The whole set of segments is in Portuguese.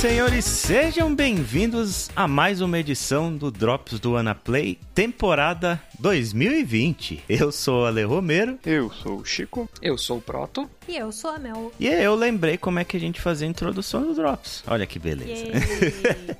Senhoras e senhores, sejam bem-vindos a mais uma edição do Drops do Anaplay, temporada 2020. Eu sou o Ale Romero. Eu sou o Chico. Eu sou o Proto. E eu sou a Mel. E eu lembrei como é que a gente fazia a introdução do Drops. Olha que beleza.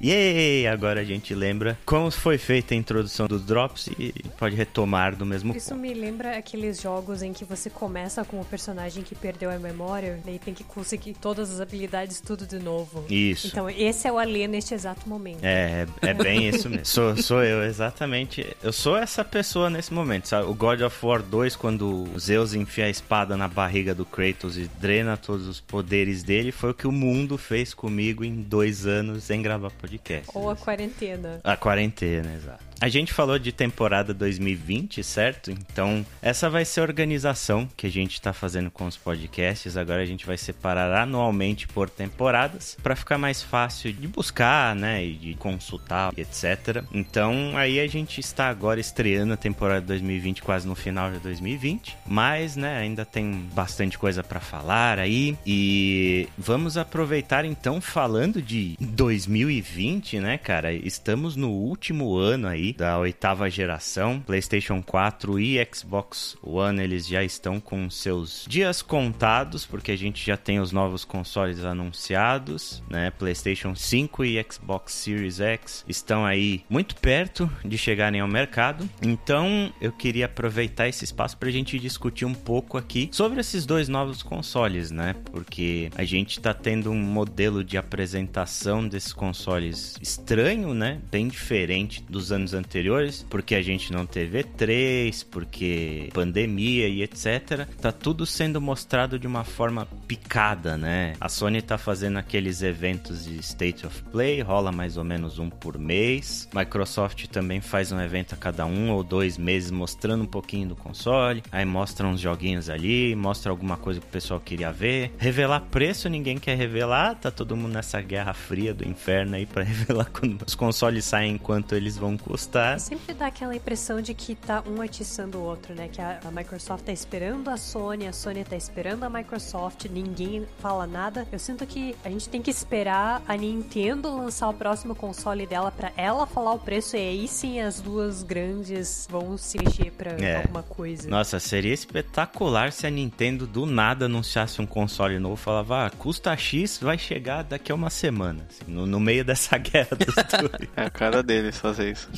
Yay! Agora a gente lembra como foi feita a introdução dos Drops e pode retomar do mesmo Isso ponto. me lembra aqueles jogos em que você começa com o personagem que perdeu a memória, daí tem que conseguir todas as habilidades tudo de novo. Isso. Então, esse é o Alê neste exato momento. É, é bem isso mesmo. Sou, sou eu, exatamente. Eu sou essa pessoa nesse momento, sabe? O God of War 2, quando o Zeus enfia a espada na barriga do Kratos e drena todos os poderes dele, foi o que o mundo fez comigo em dois anos sem gravar podcast. Ou a quarentena. A quarentena, exato. A gente falou de temporada 2020, certo? Então, essa vai ser a organização que a gente está fazendo com os podcasts. Agora a gente vai separar anualmente por temporadas para ficar mais fácil de buscar, né, e de consultar, etc. Então, aí a gente está agora estreando a temporada 2020 quase no final de 2020, mas, né, ainda tem bastante coisa para falar aí e vamos aproveitar então falando de 2020, né, cara? Estamos no último ano aí da oitava geração, PlayStation 4 e Xbox One, eles já estão com seus dias contados, porque a gente já tem os novos consoles anunciados, né? PlayStation 5 e Xbox Series X estão aí muito perto de chegarem ao mercado. Então, eu queria aproveitar esse espaço para a gente discutir um pouco aqui sobre esses dois novos consoles, né? Porque a gente tá tendo um modelo de apresentação desses consoles estranho, né? Bem diferente dos anos anteriores, porque a gente não teve E3, porque pandemia e etc. Tá tudo sendo mostrado de uma forma picada, né? A Sony tá fazendo aqueles eventos de State of Play, rola mais ou menos um por mês. Microsoft também faz um evento a cada um ou dois meses mostrando um pouquinho do console, aí mostra uns joguinhos ali, mostra alguma coisa que o pessoal queria ver. Revelar preço ninguém quer revelar, tá todo mundo nessa guerra fria do inferno aí para revelar quando os consoles saem quanto eles vão custar. Sempre dá aquela impressão de que tá um atiçando o outro, né? Que a, a Microsoft tá esperando a Sony, a Sony tá esperando a Microsoft, ninguém fala nada. Eu sinto que a gente tem que esperar a Nintendo lançar o próximo console dela pra ela falar o preço e aí sim as duas grandes vão se mexer pra É. alguma coisa. Nossa, seria espetacular se a Nintendo do nada anunciasse um console novo e falava, ah, custa X, vai chegar daqui a uma semana, assim, no, no meio dessa guerra dos. É a cara deles fazer isso.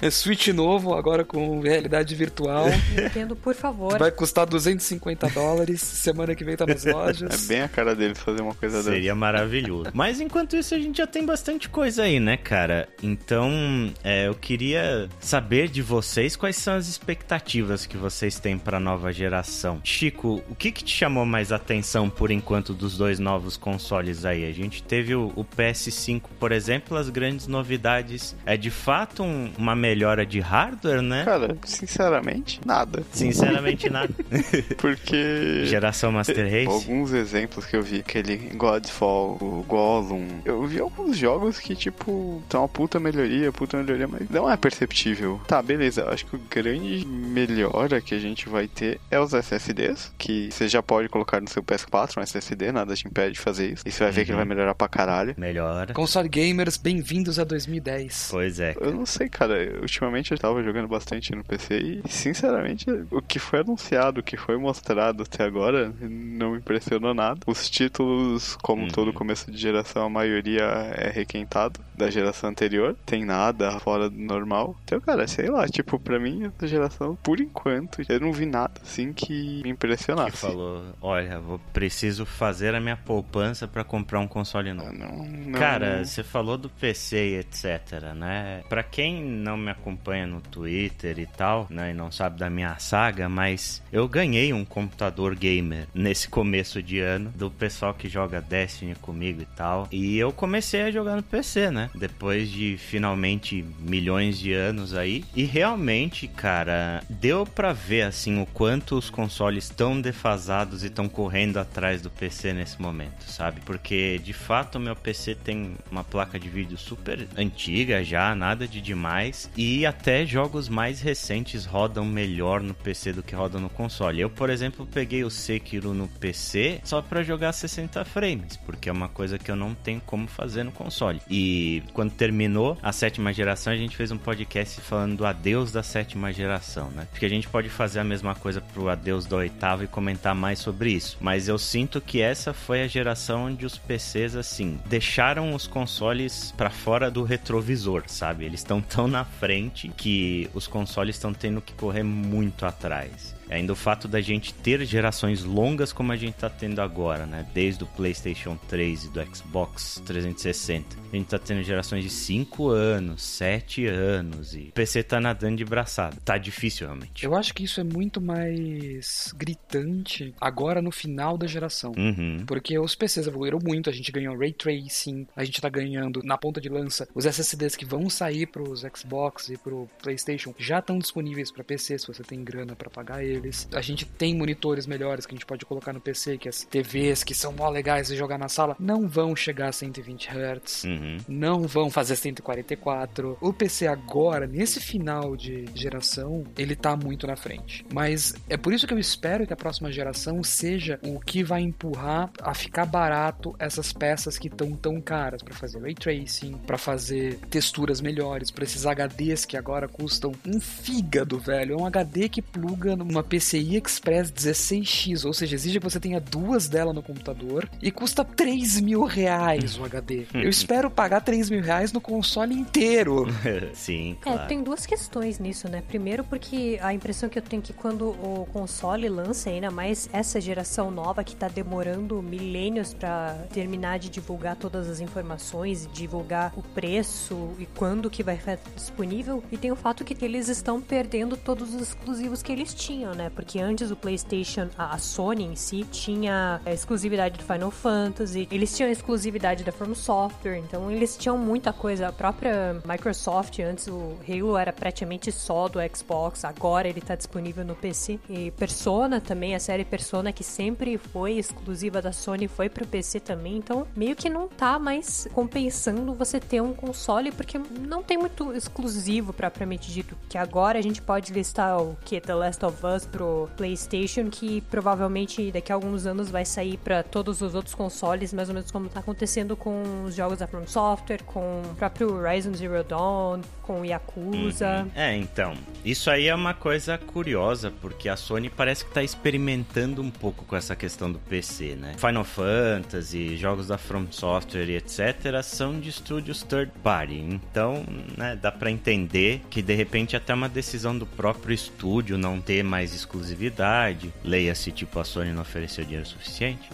É Switch novo, agora com realidade virtual. Nintendo, por favor. Vai custar 250 dólares. Semana que vem tá nas É lojas. bem a cara deles fazer uma coisa dessa. Seria maravilhoso. Mas enquanto isso, a gente já tem bastante coisa aí, né, cara? Então, é, eu queria saber de vocês quais são as expectativas que vocês têm pra nova geração. Chico, o que, que te chamou mais atenção por enquanto dos dois novos consoles aí? A gente teve o, o PS5, por exemplo, as grandes novidades. É de fato um- uma melhora de hardware, né? Cara, sinceramente, nada. Sinceramente, nada. Porque. Geração Master Race. Alguns exemplos que eu vi, aquele Godfall, o Gollum. Eu vi alguns jogos que, tipo, estão uma puta melhoria, puta melhoria, mas não é perceptível. Tá, beleza. Eu Acho que o grande melhora que a gente vai ter é os SSDs, que você já pode colocar no seu PS4 um SSD, nada te impede de fazer isso. E você vai ver que ele vai melhorar pra caralho. Melhora. Console Gamers, bem-vindos a 2010. Pois é. Eu não sei, cara. Ultimamente eu tava jogando bastante no PC e, sinceramente, o que foi anunciado, o que foi mostrado até agora, não me impressionou nada. Os títulos, como Uhum. todo começo de geração, a maioria é requentado da geração anterior. Tem nada fora do normal. Então, cara, sei lá, tipo, pra mim, essa geração, por enquanto, eu não vi nada assim que me impressionasse. que falou, olha, vou preciso fazer a minha poupança pra comprar um console novo. Não, não, Cara, você falou do PC e etc, né? Pra quem não me acompanha no Twitter e tal, né, e não sabe da minha saga, mas eu ganhei um computador gamer nesse começo de ano do pessoal que joga Destiny comigo e tal. E eu comecei a jogar no PC, né? Depois de finalmente milhões de anos aí. E realmente, cara, deu pra ver assim o quanto os consoles estão defasados e estão correndo atrás do PC nesse momento, sabe? Porque de fato meu PC tem uma placa de vídeo super antiga já, nada de demais. Mais e até jogos mais recentes rodam melhor no PC do que rodam no console. Eu, por exemplo, peguei o Sekiro no PC só para jogar 60 frames, porque é uma coisa que eu não tenho como fazer no console. E quando terminou a sétima geração, a gente fez um podcast falando do adeus da sétima geração, né? Porque a gente pode fazer a mesma coisa pro adeus da oitava e comentar mais sobre isso. Mas eu sinto que essa foi a geração onde os PCs, assim, deixaram os consoles para fora do retrovisor, sabe? Eles estão tão na frente que os consoles estão tendo que correr muito atrás. Ainda o fato da gente ter gerações longas como a gente tá tendo agora, né? Desde o PlayStation 3 e do Xbox 360. A gente tá tendo gerações de 5 anos, 7 anos e o PC tá nadando de braçada. Tá difícil realmente. Eu acho que isso é muito mais gritante agora no final da geração. Uhum. Porque os PCs evoluíram muito, a gente ganhou Ray Tracing, a gente tá ganhando na ponta de lança os SSDs que vão sair pros Xbox e pro PlayStation já estão disponíveis para PC se você tem grana para pagar eles A gente tem monitores melhores que a gente pode colocar no PC, que as TVs que são mó legais de jogar na sala não vão chegar a 120 Hz, Uhum. não vão fazer 144. O PC agora, nesse final de geração, ele tá muito na frente. Mas é por isso que eu espero que a próxima geração seja o que vai empurrar a ficar barato essas peças que estão tão caras para fazer ray tracing, para fazer texturas melhores, para esses HDs que agora custam um fígado, velho. É um HD que pluga numa PCI Express 16X, ou seja, exige que você tenha duas dela no computador e custa 3 mil reais o HD. Eu espero pagar 3 mil reais no console inteiro. Sim, É, claro. tem duas questões nisso, né? Primeiro, porque a impressão que eu tenho é que quando o console lança, ainda mais essa geração nova que tá demorando milênios pra terminar de divulgar todas as informações, divulgar o preço e quando que vai estar disponível, e tem o fato que eles estão perdendo todos os exclusivos que eles tinham, né? Porque antes o PlayStation, a Sony em si, tinha a exclusividade do Final Fantasy, eles tinham a exclusividade da From Software, então eles tinham muita coisa. A própria Microsoft, antes o Halo era praticamente só do Xbox, agora ele tá disponível no PC. E Persona também, a série Persona, que sempre foi exclusiva da Sony, foi pro PC também, então meio que não tá mais compensando você ter um console, porque não tem muito exclusivo propriamente dito. Que agora a gente pode listar o que? The Last of Us pro PlayStation, que provavelmente daqui a alguns anos vai sair pra todos os outros consoles, mais ou menos como tá acontecendo com os jogos da From Software, com o próprio Horizon Zero Dawn, com Yakuza. É, então, isso aí é uma coisa curiosa, porque a Sony parece que tá experimentando um pouco com essa questão do PC, né? Final Fantasy, jogos da From Software e etc. são de estúdios third party, então, né, dá pra entender que de repente até uma decisão do próprio estúdio não ter mais exclusividade, leia-se tipo a Sony não ofereceu dinheiro suficiente.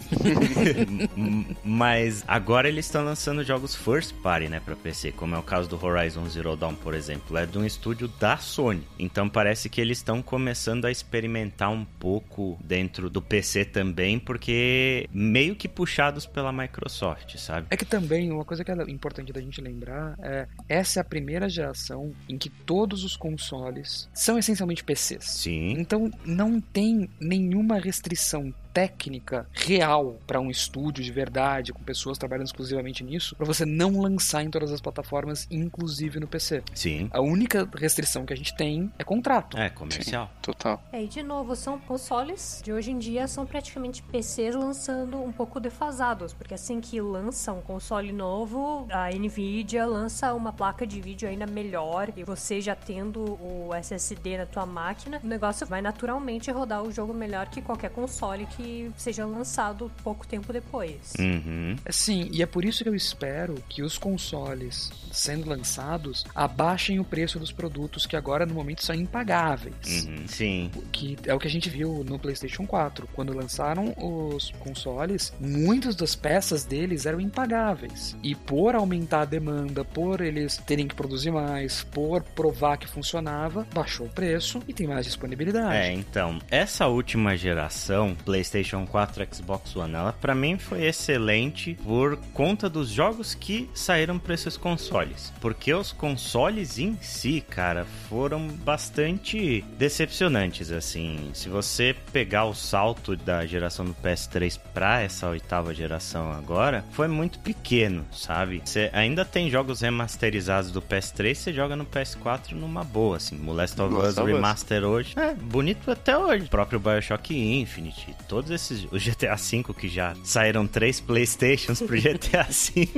Mas agora eles estão lançando jogos first party, né, pra PC, como é o caso do Horizon Zero Dawn, por exemplo, é de um estúdio da Sony. Então parece que eles estão começando a experimentar um pouco dentro do PC também, porque meio que puxados pela Microsoft, sabe? É que também, uma coisa que é importante da gente lembrar é essa é a primeira geração em que todos os consoles são essencialmente PCs. Sim. Então não tem nenhuma restrição técnica real para um estúdio de verdade, com pessoas trabalhando exclusivamente nisso, para você não lançar em todas as plataformas, inclusive no PC. Sim. A única restrição que a gente tem é contrato. É, comercial. Total. É, e de novo, são consoles de hoje em dia, são praticamente PCs lançando um pouco defasados, porque assim que lança um console novo, a Nvidia lança uma placa de vídeo ainda melhor, e você já tendo o SSD na tua máquina, o negócio vai naturalmente rodar o jogo melhor que qualquer console que seja lançado pouco tempo depois. Uhum. Sim, e é por isso que eu espero que os consoles sendo lançados abaixem o preço dos produtos que agora no momento são impagáveis. Uhum. Sim. Que é o que a gente viu no PlayStation 4. Quando lançaram os consoles, muitas das peças deles eram impagáveis. E por aumentar a demanda, por eles terem que produzir mais, por provar que funcionava, baixou o preço e tem mais disponibilidade. É, então, essa última geração, PlayStation PlayStation 4, Xbox One. Ela para mim foi excelente por conta dos jogos que saíram para esses consoles, porque os consoles em si, cara, foram bastante decepcionantes assim. Se você pegar o salto da geração do PS3 para essa oitava geração agora, foi muito pequeno, sabe? Você ainda tem jogos remasterizados do PS3, você joga no PS4 numa boa, assim. Molest of Us Remaster hoje. É, bonito até hoje. O próprio Bioshock Infinite. Todos esses. O GTA V que já saíram três Playstations pro GTA V.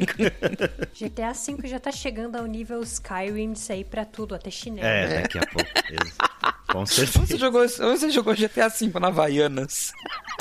GTA V já tá chegando ao nível Skyrim de sair pra tudo, até chinelo. É, daqui a pouco. Com certeza. Você jogou, você jogou GTA V na Havaianas?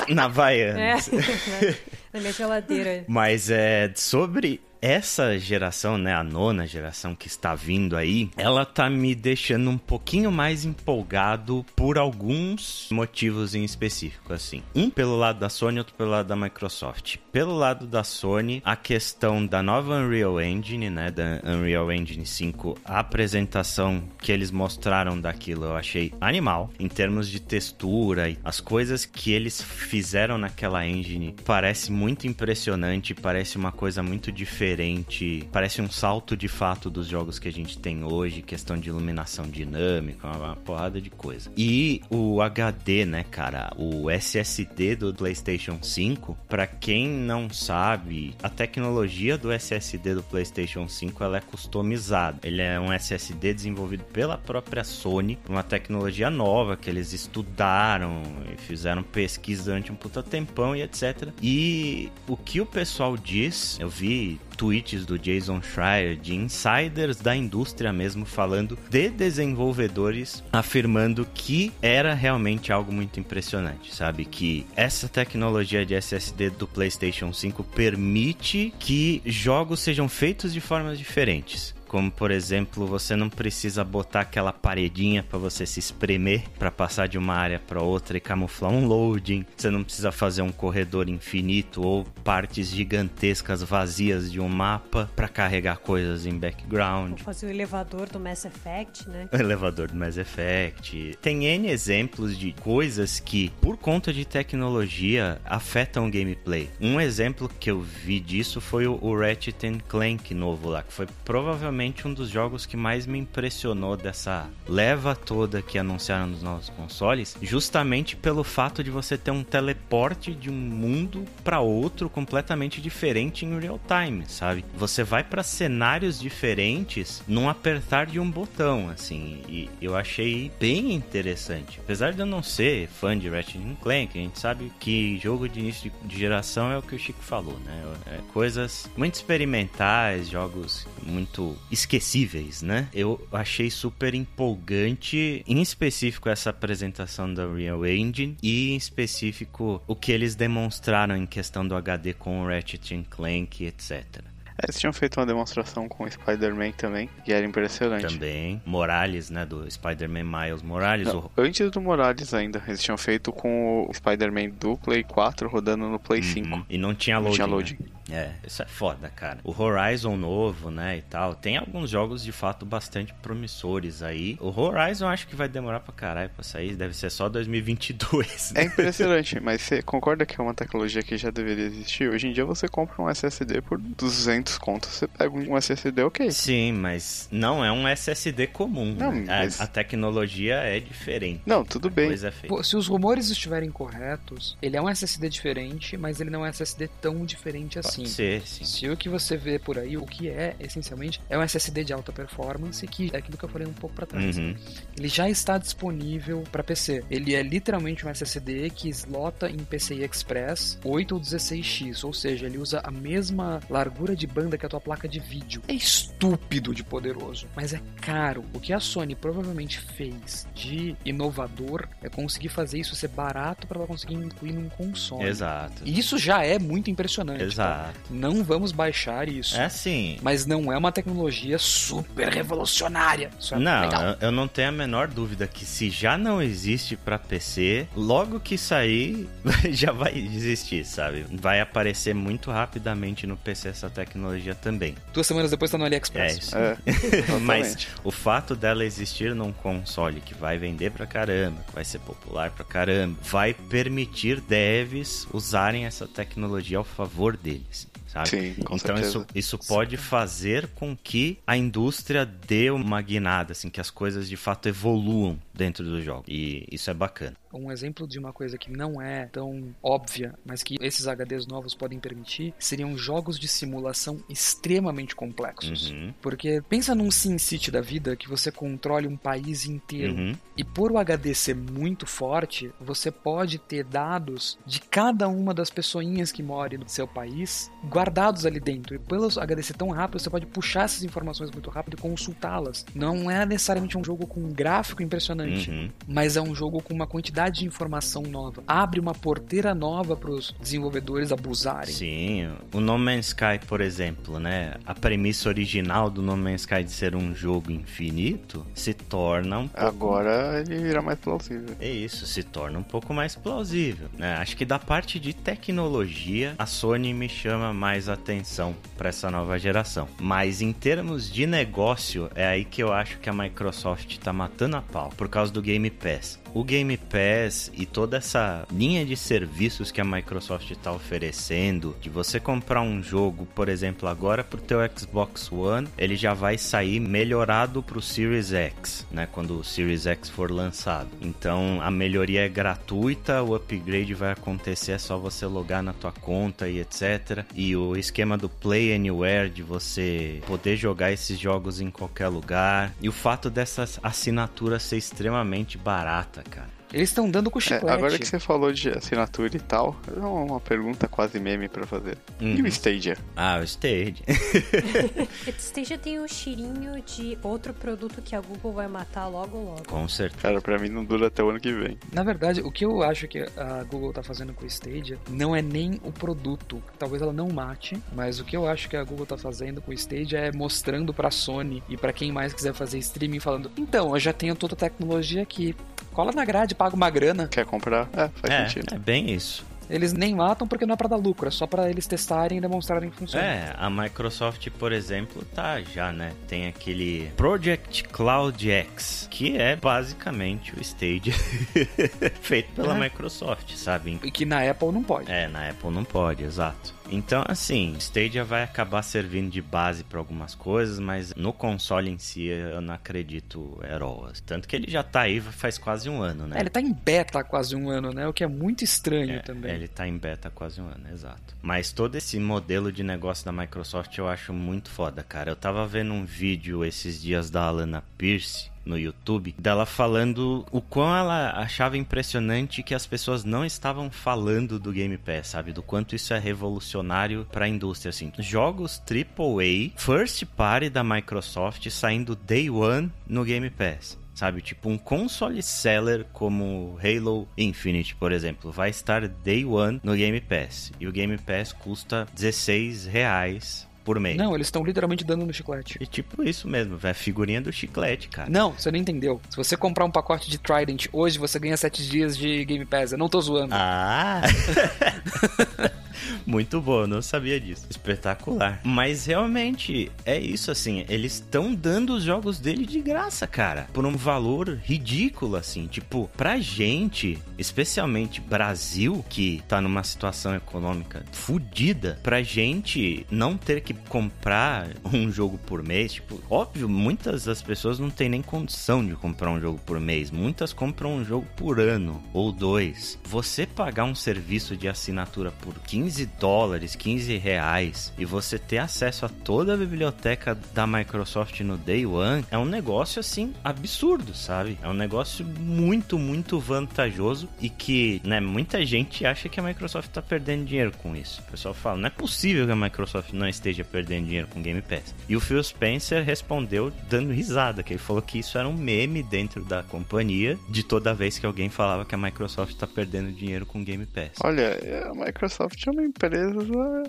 Na Havaianas. É, na minha geladeira. Mas é sobre essa geração, né, a nona geração que está vindo aí, ela tá me deixando um pouquinho mais empolgado por alguns motivos em específico, assim. Um pelo lado da Sony, outro pelo lado da Microsoft. Pelo lado da Sony, a questão da nova Unreal Engine, né, da Unreal Engine 5, a apresentação que eles mostraram daquilo eu achei animal, em termos de textura e as coisas que eles fizeram naquela engine parece muito impressionante, parece uma coisa muito diferente diferente, parece um salto de fato dos jogos que a gente tem hoje, questão de iluminação dinâmica, uma, porrada de coisa. E o HD, né, cara, o SSD do PlayStation 5, para quem não sabe, a tecnologia do SSD do PlayStation 5 ela é customizada. Ele é um SSD desenvolvido pela própria Sony, uma tecnologia nova que eles estudaram e fizeram pesquisa durante um puta tempão e etc. E o que o pessoal diz, eu vi tweets do Jason Schreier, de insiders da indústria mesmo, falando de desenvolvedores, afirmando que era realmente algo muito impressionante, sabe? Que essa tecnologia de SSD do PlayStation 5 permite que jogos sejam feitos de formas diferentes. Como, por exemplo, você não precisa botar aquela paredinha para você se espremer para passar de uma área para outra e camuflar um loading. Você não precisa fazer um corredor infinito ou partes gigantescas vazias de um mapa para carregar coisas em background. Ou fazer o elevador do Mass Effect, né? O elevador do Mass Effect. Tem N exemplos de coisas que, por conta de tecnologia, afetam o gameplay. Um exemplo que eu vi disso foi o Ratchet Clank novo lá, que foi provavelmente provavelmente um dos jogos que mais me impressionou dessa leva toda que anunciaram nos novos consoles, justamente pelo fato de você ter um teleporte de um mundo para outro completamente diferente em real time, sabe? Você vai para cenários diferentes num apertar de um botão, assim, e eu achei bem interessante. Apesar de eu não ser fã de Ratchet Clank, a gente sabe que jogo de início de geração é o que o Chico falou, né? É coisas muito experimentais, jogos muito esquecíveis, né? Eu achei super empolgante, em específico essa apresentação da Real Engine e em específico o que eles demonstraram em questão do HD com o Ratchet Clank, etc. É, eles tinham feito uma demonstração com o Spider-Man também, e era impressionante. Também. Morales, né? Do Spider-Man Miles Morales. Não, Antes do Morales ainda. Eles tinham feito com o Spider-Man do Play 4 rodando no Play uhum. 5. E não tinha loading. Não tinha loading. Né? É, isso é foda, cara. O Horizon novo, né, e tal, tem alguns jogos de fato bastante promissores aí. O Horizon acho que vai demorar pra caralho pra sair, deve ser só 2022. Né? É impressionante, mas você concorda que é uma tecnologia que já deveria existir? Hoje em dia você compra um SSD por 200 contos, você pega um SSD ok. Sim, mas não é um SSD comum. Não, né? mas... a, a, tecnologia é diferente. Não, tudo bem. É Pô, se os rumores estiverem corretos, ele é um SSD diferente, mas ele não é um SSD tão diferente assim sim. Sim. Se o que você vê por aí, o que é, essencialmente, é um SSD de alta performance, que é aquilo que eu falei um pouco para trás. Uhum. Ele já está disponível para PC. Ele é literalmente um SSD que slota em PCI Express 8 ou 16X, ou seja, ele usa a mesma largura de banda que a tua placa de vídeo. É estúpido de poderoso, mas é caro. O que a Sony provavelmente fez de inovador é conseguir fazer isso ser barato para ela conseguir incluir num console. Exato. E isso já é muito impressionante. Exato. Exato. Não vamos baixar isso. É assim. Mas não é uma tecnologia super revolucionária. Isso é Não, legal. eu, eu não tenho a menor dúvida que se já não existe pra PC, logo que sair já vai existir, sabe? Vai aparecer muito rapidamente no PC essa tecnologia também. Duas semanas depois tá no É AliExpress. isso. É, Mas o fato dela existir num console que vai vender pra caramba, que vai ser popular pra caramba, vai permitir devs usarem essa tecnologia ao favor deles. Sabe? Sim, com então certeza. isso, isso pode fazer com que a indústria dê uma guinada, assim, que as coisas de fato evoluam dentro do jogo. E isso é bacana. Um exemplo de uma coisa que não é tão óbvia, mas que esses HDs novos podem permitir, seriam jogos de simulação extremamente complexos. Uhum. Porque pensa num SimCity da vida que você controle um país inteiro. Uhum. E por o HD ser muito forte, você pode ter dados de cada uma das pessoinhas que moram no seu país guardados ali dentro. E pelo HD ser tão rápido, você pode puxar essas informações muito rápido e consultá-las. Não é necessariamente um jogo com um gráfico impressionante, Uhum. mas é um jogo com uma quantidade de informação nova. Abre uma porteira nova para os desenvolvedores abusarem. Sim, o No Man's Sky, por exemplo, né? A premissa original do No Man's Sky de ser um jogo infinito se torna um pouco Agora ele vira mais plausível. É isso, se torna um pouco mais plausível. Né? Acho que da parte de tecnologia, a Sony me chama mais atenção para essa nova geração. Mas em termos de negócio, é aí que eu acho que a Microsoft tá matando a pau por causa do Game Pass. O Game Pass e toda essa linha de serviços que a Microsoft está oferecendo, de você comprar um jogo, por exemplo, agora pro teu Xbox One, ele já vai sair melhorado pro Series X, né, quando o Series X for lançado. Então, a melhoria é gratuita, o upgrade vai acontecer, é só você logar na tua conta e etc. E o esquema do Play Anywhere de você poder jogar esses jogos em qualquer lugar. E o fato dessa assinatura ser extremamente barata, cara. Eles estão dando com É, chiclete. agora que você falou de assinatura e tal, tenho uma pergunta quase meme pra fazer. E Uhum. o Stadia? Ah, o Stage. Stadia tem um cheirinho de outro produto que a Google vai matar logo logo. Com certeza. Cara, pra mim não dura até o ano que vem. Na verdade, o que eu acho que a Google tá fazendo com o Stadia não é nem o produto. Talvez ela não mate, mas o que eu acho que a Google tá fazendo com o Stadia é mostrando pra Sony e pra quem mais quiser fazer streaming falando: "Então, eu já tenho toda a tecnologia aqui. Cola na grade, paga uma grana". Quer comprar? É, faz sentido. É, é bem isso. Eles nem matam porque não é pra dar lucro, é só pra eles testarem e demonstrarem que funciona. É, a Microsoft, por exemplo, tá já, né? Tem aquele Project Cloud X, que é basicamente o Stage feito pela É. Microsoft, sabe? E que na Apple não pode. É, na Apple não pode, exato. Então, assim, Stadia vai acabar servindo de base para algumas coisas, mas no console em si eu não acredito heróis. Tanto que ele já tá aí faz quase um ano, né? É, ele tá em beta há quase um ano, né? O que é muito estranho É, também. Ele tá em beta há quase um ano, exato. Mas todo esse modelo de negócio da Microsoft eu acho muito foda, cara. Eu tava vendo um vídeo esses dias da Alana Pierce no YouTube, dela falando o quão ela achava impressionante que as pessoas não estavam falando do Game Pass, sabe? Do quanto isso é revolucionário pra indústria, assim. Jogos AAA, first party da Microsoft saindo day one no Game Pass. Sabe, tipo um console seller como Halo Infinite, por exemplo, vai estar day one no Game Pass. E o Game Pass custa 16 reais por mês. Não, eles estão literalmente dando no chiclete. E tipo isso mesmo, velho. Figurinha do chiclete, cara. Não, você não entendeu. Se você comprar um pacote de Trident hoje, você ganha 7 dias de Game Pass. Eu não tô zoando. Ah! Muito bom, eu não sabia disso. Espetacular. Mas realmente é isso assim, eles estão dando os jogos dele de graça, cara, por um valor ridículo assim, tipo, pra gente, especialmente Brasil, que tá numa situação econômica fodida, pra gente não ter que comprar um jogo por mês, tipo, óbvio, muitas das pessoas não têm nem condição de comprar um jogo por mês, muitas compram um jogo por ano ou dois. Você pagar um serviço de assinatura por 15 dólares, 15 reais e você ter acesso a toda a biblioteca da Microsoft no Day One é um negócio assim absurdo, sabe? É um negócio muito, muito vantajoso e que, né, muita gente acha que a Microsoft tá perdendo dinheiro com isso. O pessoal fala, não é possível que a Microsoft não esteja perdendo dinheiro com Game Pass. E o Phil Spencer respondeu dando risada, que ele falou que isso era um meme dentro da companhia de toda vez que alguém falava que a Microsoft tá perdendo dinheiro com Game Pass. Olha, a Microsoft é uma empresa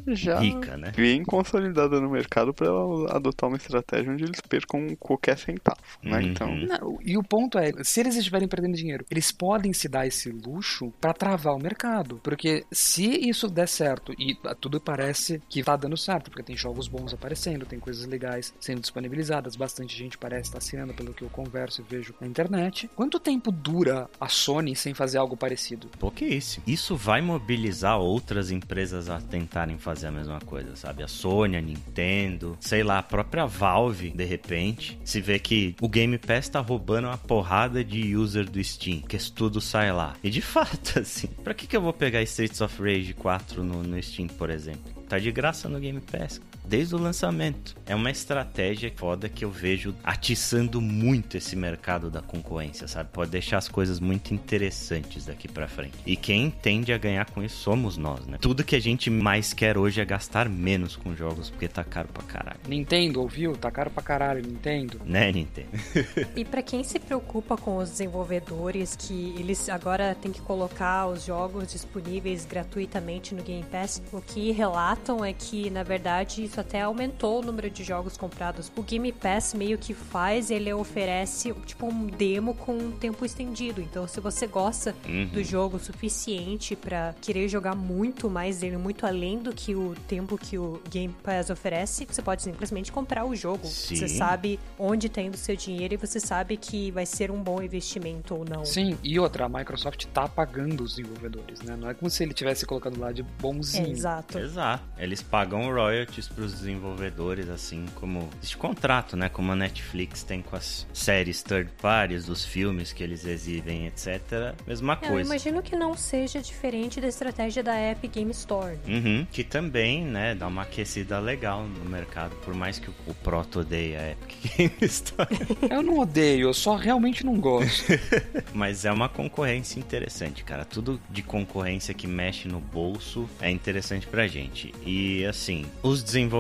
já Rica, né? bem consolidada no mercado para ela adotar uma estratégia onde eles percam qualquer centavo, né? Uhum. Então, Não, e o ponto é, se eles estiverem perdendo dinheiro, eles podem se dar esse luxo pra travar o mercado. Porque se isso der certo, e tudo parece que tá dando certo, porque tem jogos bons aparecendo, tem coisas legais sendo disponibilizadas, bastante gente parece estar assinando pelo que eu converso e vejo na internet. Quanto tempo dura a Sony sem fazer algo parecido? Pouquíssimo. Isso vai mobilizar outras empresas a tentarem fazer a mesma coisa, sabe? A Sony, a Nintendo, sei lá, a própria Valve, de repente, se vê que o Game Pass tá roubando uma porrada de user do Steam, que tudo sai lá. E de fato, assim, pra que, que eu vou pegar Streets of Rage 4 no, no Steam, por exemplo? Tá de graça no Game Pass. Desde o lançamento. É uma estratégia foda que eu vejo atiçando muito esse mercado da concorrência, sabe? Pode deixar as coisas muito interessantes daqui pra frente. E quem tende a ganhar com isso somos nós, né? Tudo que a gente mais quer hoje é gastar menos com jogos, porque tá caro pra caralho. Nintendo, ouviu? Tá caro pra caralho, Nintendo. Né, Nintendo? E pra quem se preocupa com os desenvolvedores, que eles agora têm que colocar os jogos disponíveis gratuitamente no Game Pass, o que relatam é que, na verdade, isso até aumentou o número de jogos comprados. O Game Pass meio que faz, ele oferece tipo um demo com um tempo estendido. Então, se você gosta Uhum. do jogo o suficiente pra querer jogar muito mais dele, muito além do que o tempo que o Game Pass oferece, você pode simplesmente comprar o jogo. Sim. Você sabe onde tá indo o seu dinheiro e você sabe que vai ser um bom investimento ou não. Sim, e outra, a Microsoft tá pagando os desenvolvedores, né? Não é como se ele tivesse colocando lá de bonzinho. Exato. Exato. Eles pagam royalties pros desenvolvedores, assim como. Existe contrato, né? Como a Netflix tem com as séries third parties, dos filmes que eles exibem, etc. Mesma É, eu coisa. imagino que não seja diferente da estratégia da Epic Game Store. Uhum, que também, né, dá uma aquecida legal no mercado, por mais que o, o Proto odeie a Epic Game Store. Eu não odeio, eu só realmente não gosto. Mas é uma concorrência interessante, cara. Tudo de concorrência que mexe no bolso é interessante pra gente. E assim, os desenvolvedores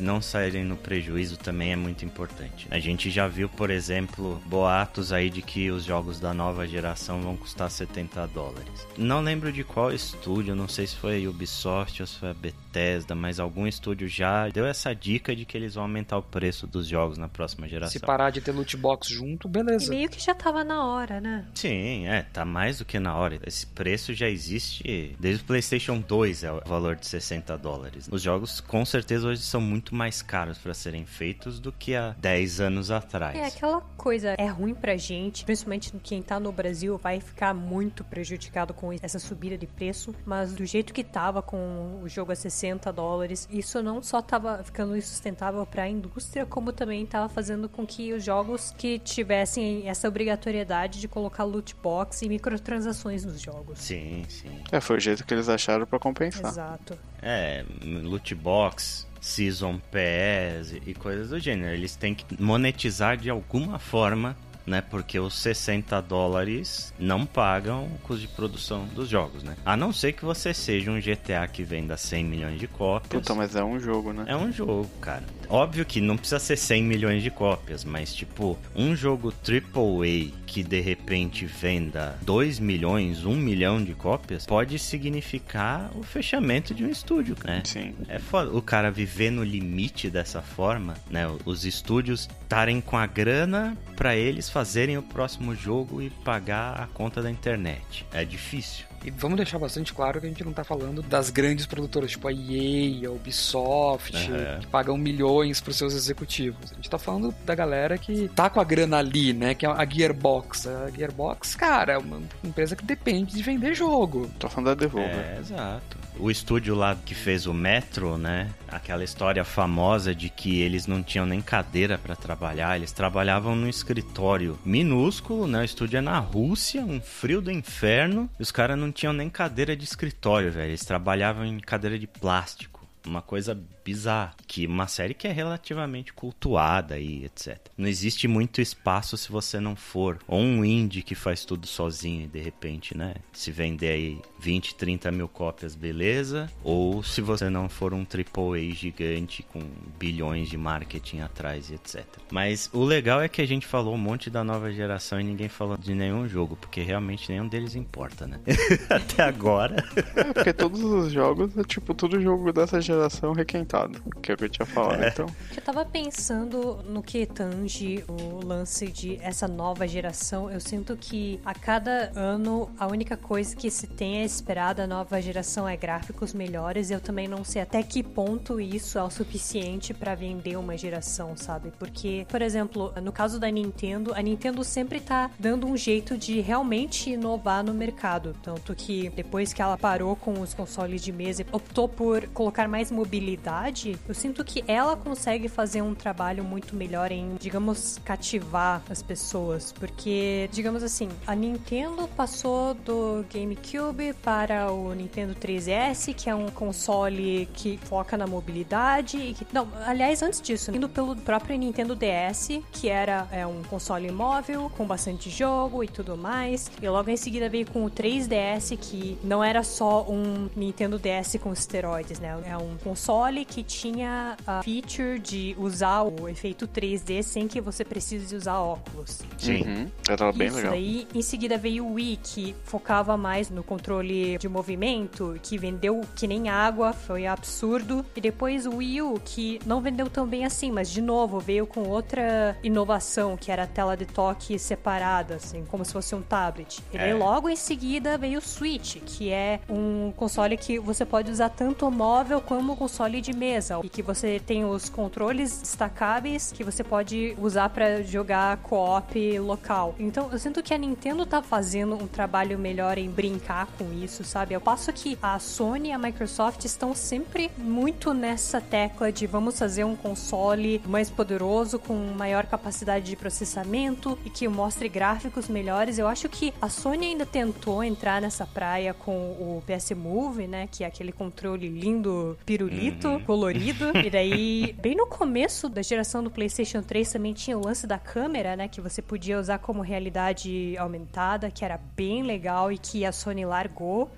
não saírem no prejuízo também é muito importante. A gente já viu, por exemplo, boatos aí de que os jogos da nova geração vão custar 70 dólares. Não lembro de qual estúdio, não sei se foi a Ubisoft ou se foi a Bethesda, mas algum estúdio já deu essa dica de que eles vão aumentar o preço dos jogos na próxima geração. Se parar de ter loot box junto, E beleza. meio que já tava na hora, né? Sim, é, tá mais do que na hora. Esse preço já existe desde o PlayStation 2, é o valor de 60 dólares. Os jogos, com certeza, hoje são muito mais caros para serem feitos do que há 10 anos atrás. É aquela coisa, é ruim pra gente, principalmente quem tá no Brasil vai ficar muito prejudicado com essa subida de preço, mas do jeito que tava com o jogo a 60 dólares, isso não só tava ficando insustentável pra indústria, como também tava fazendo com que os jogos que tivessem essa obrigatoriedade de colocar loot box e microtransações nos jogos. Sim, sim. é, foi o jeito que eles acharam pra compensar. Exato. É, loot box, season pass e coisas do gênero. Eles têm que monetizar de alguma forma, né? Porque os 60 dólares não pagam o custo de produção dos jogos, né? A não ser que você seja um GTA que venda 100 milhões de cópias. Puta, mas é um jogo, né? É um jogo, cara. Óbvio que não precisa ser 100 milhões de cópias, mas tipo, um jogo AAA que de repente venda 2 milhões, 1 milhão de cópias, pode significar o fechamento de um estúdio, né? Sim. É foda o cara viver no limite dessa forma, né? Os estúdios estarem com a grana pra eles fazerem o próximo jogo e pagar a conta da internet. É difícil. E vamos deixar bastante claro que a gente não tá falando das grandes produtoras, tipo a EA, a Ubisoft, Aham. que pagam milhões pros seus executivos. A gente tá falando da galera que tá com a grana ali, né? Que é a Gearbox. A Gearbox, cara, é uma empresa que depende de vender jogo. Tô falando da Devolver. É, exato. O estúdio lá que fez o Metro, né? Aquela história famosa de que eles não tinham nem cadeira pra trabalhar, eles trabalhavam num escritório minúsculo, né? O estúdio é na Rússia, um frio do inferno, e os caras não tinham nem cadeira de escritório, velho. Eles trabalhavam em cadeira de plástico. Uma coisa pisar. Que uma série que é relativamente cultuada e etc. Não existe muito espaço se você não for. Ou um indie que faz tudo sozinho e de repente, né? Se vender aí 20, 30 mil cópias, beleza. Ou se você não for um AAA gigante com bilhões de marketing atrás e etc. Mas o legal é que a gente falou um monte da nova geração e ninguém falou de nenhum jogo, porque realmente nenhum deles importa, né? Até agora. É, porque todos os jogos é tipo todo jogo dessa geração requentado, que é o que eu tinha falado, É. então. Eu tava pensando no que tange o lance de essa nova geração. Eu sinto que a cada ano a única coisa que se tem a esperar da nova geração é gráficos melhores. Eu também não sei até que ponto isso é o suficiente pra vender uma geração, sabe? Porque, por exemplo, no caso da Nintendo, a Nintendo sempre tá dando um jeito de realmente inovar no mercado. Tanto que depois que ela parou com os consoles de mesa e optou por colocar mais mobilidade, eu sinto que ela consegue fazer um trabalho muito melhor em, digamos, cativar as pessoas. Porque, digamos assim, a Nintendo passou do GameCube para o Nintendo 3DS, que é um console que foca na mobilidade e que. Não, aliás, antes disso, indo pelo próprio Nintendo DS, que era é, um console móvel, com bastante jogo e tudo mais. E logo em seguida veio com o 3DS, que não era só um Nintendo DS com esteroides, né? É um console que tinha a feature de usar o efeito 3D sem que você precise usar óculos. Sim. Uhum. Era bem Isso, legal. daí em seguida veio o Wii, que focava mais no controle de movimento, que vendeu que nem água, foi absurdo. E depois o Wii U, que não vendeu tão bem assim, mas de novo veio com outra inovação, que era a tela de toque separada, assim, como se fosse um tablet. E É. logo em seguida veio o Switch, que é um console que você pode usar tanto móvel como console de mesa. E que você tem os controles destacáveis que você pode usar pra jogar co-op local. Então eu sinto que a Nintendo tá fazendo um trabalho melhor em brincar com isso, sabe? Ao passo que a Sony e a Microsoft estão sempre muito nessa tecla de vamos fazer um console mais poderoso, com maior capacidade de processamento e que mostre gráficos melhores. Eu acho que a Sony ainda tentou entrar nessa praia com o PS Move, né? Que é aquele controle lindo, pirulito, colorido. E daí, bem no começo da geração do PlayStation 3 também tinha o lance da câmera, né? Que você podia usar como realidade aumentada, que era bem legal e que a Sony largou.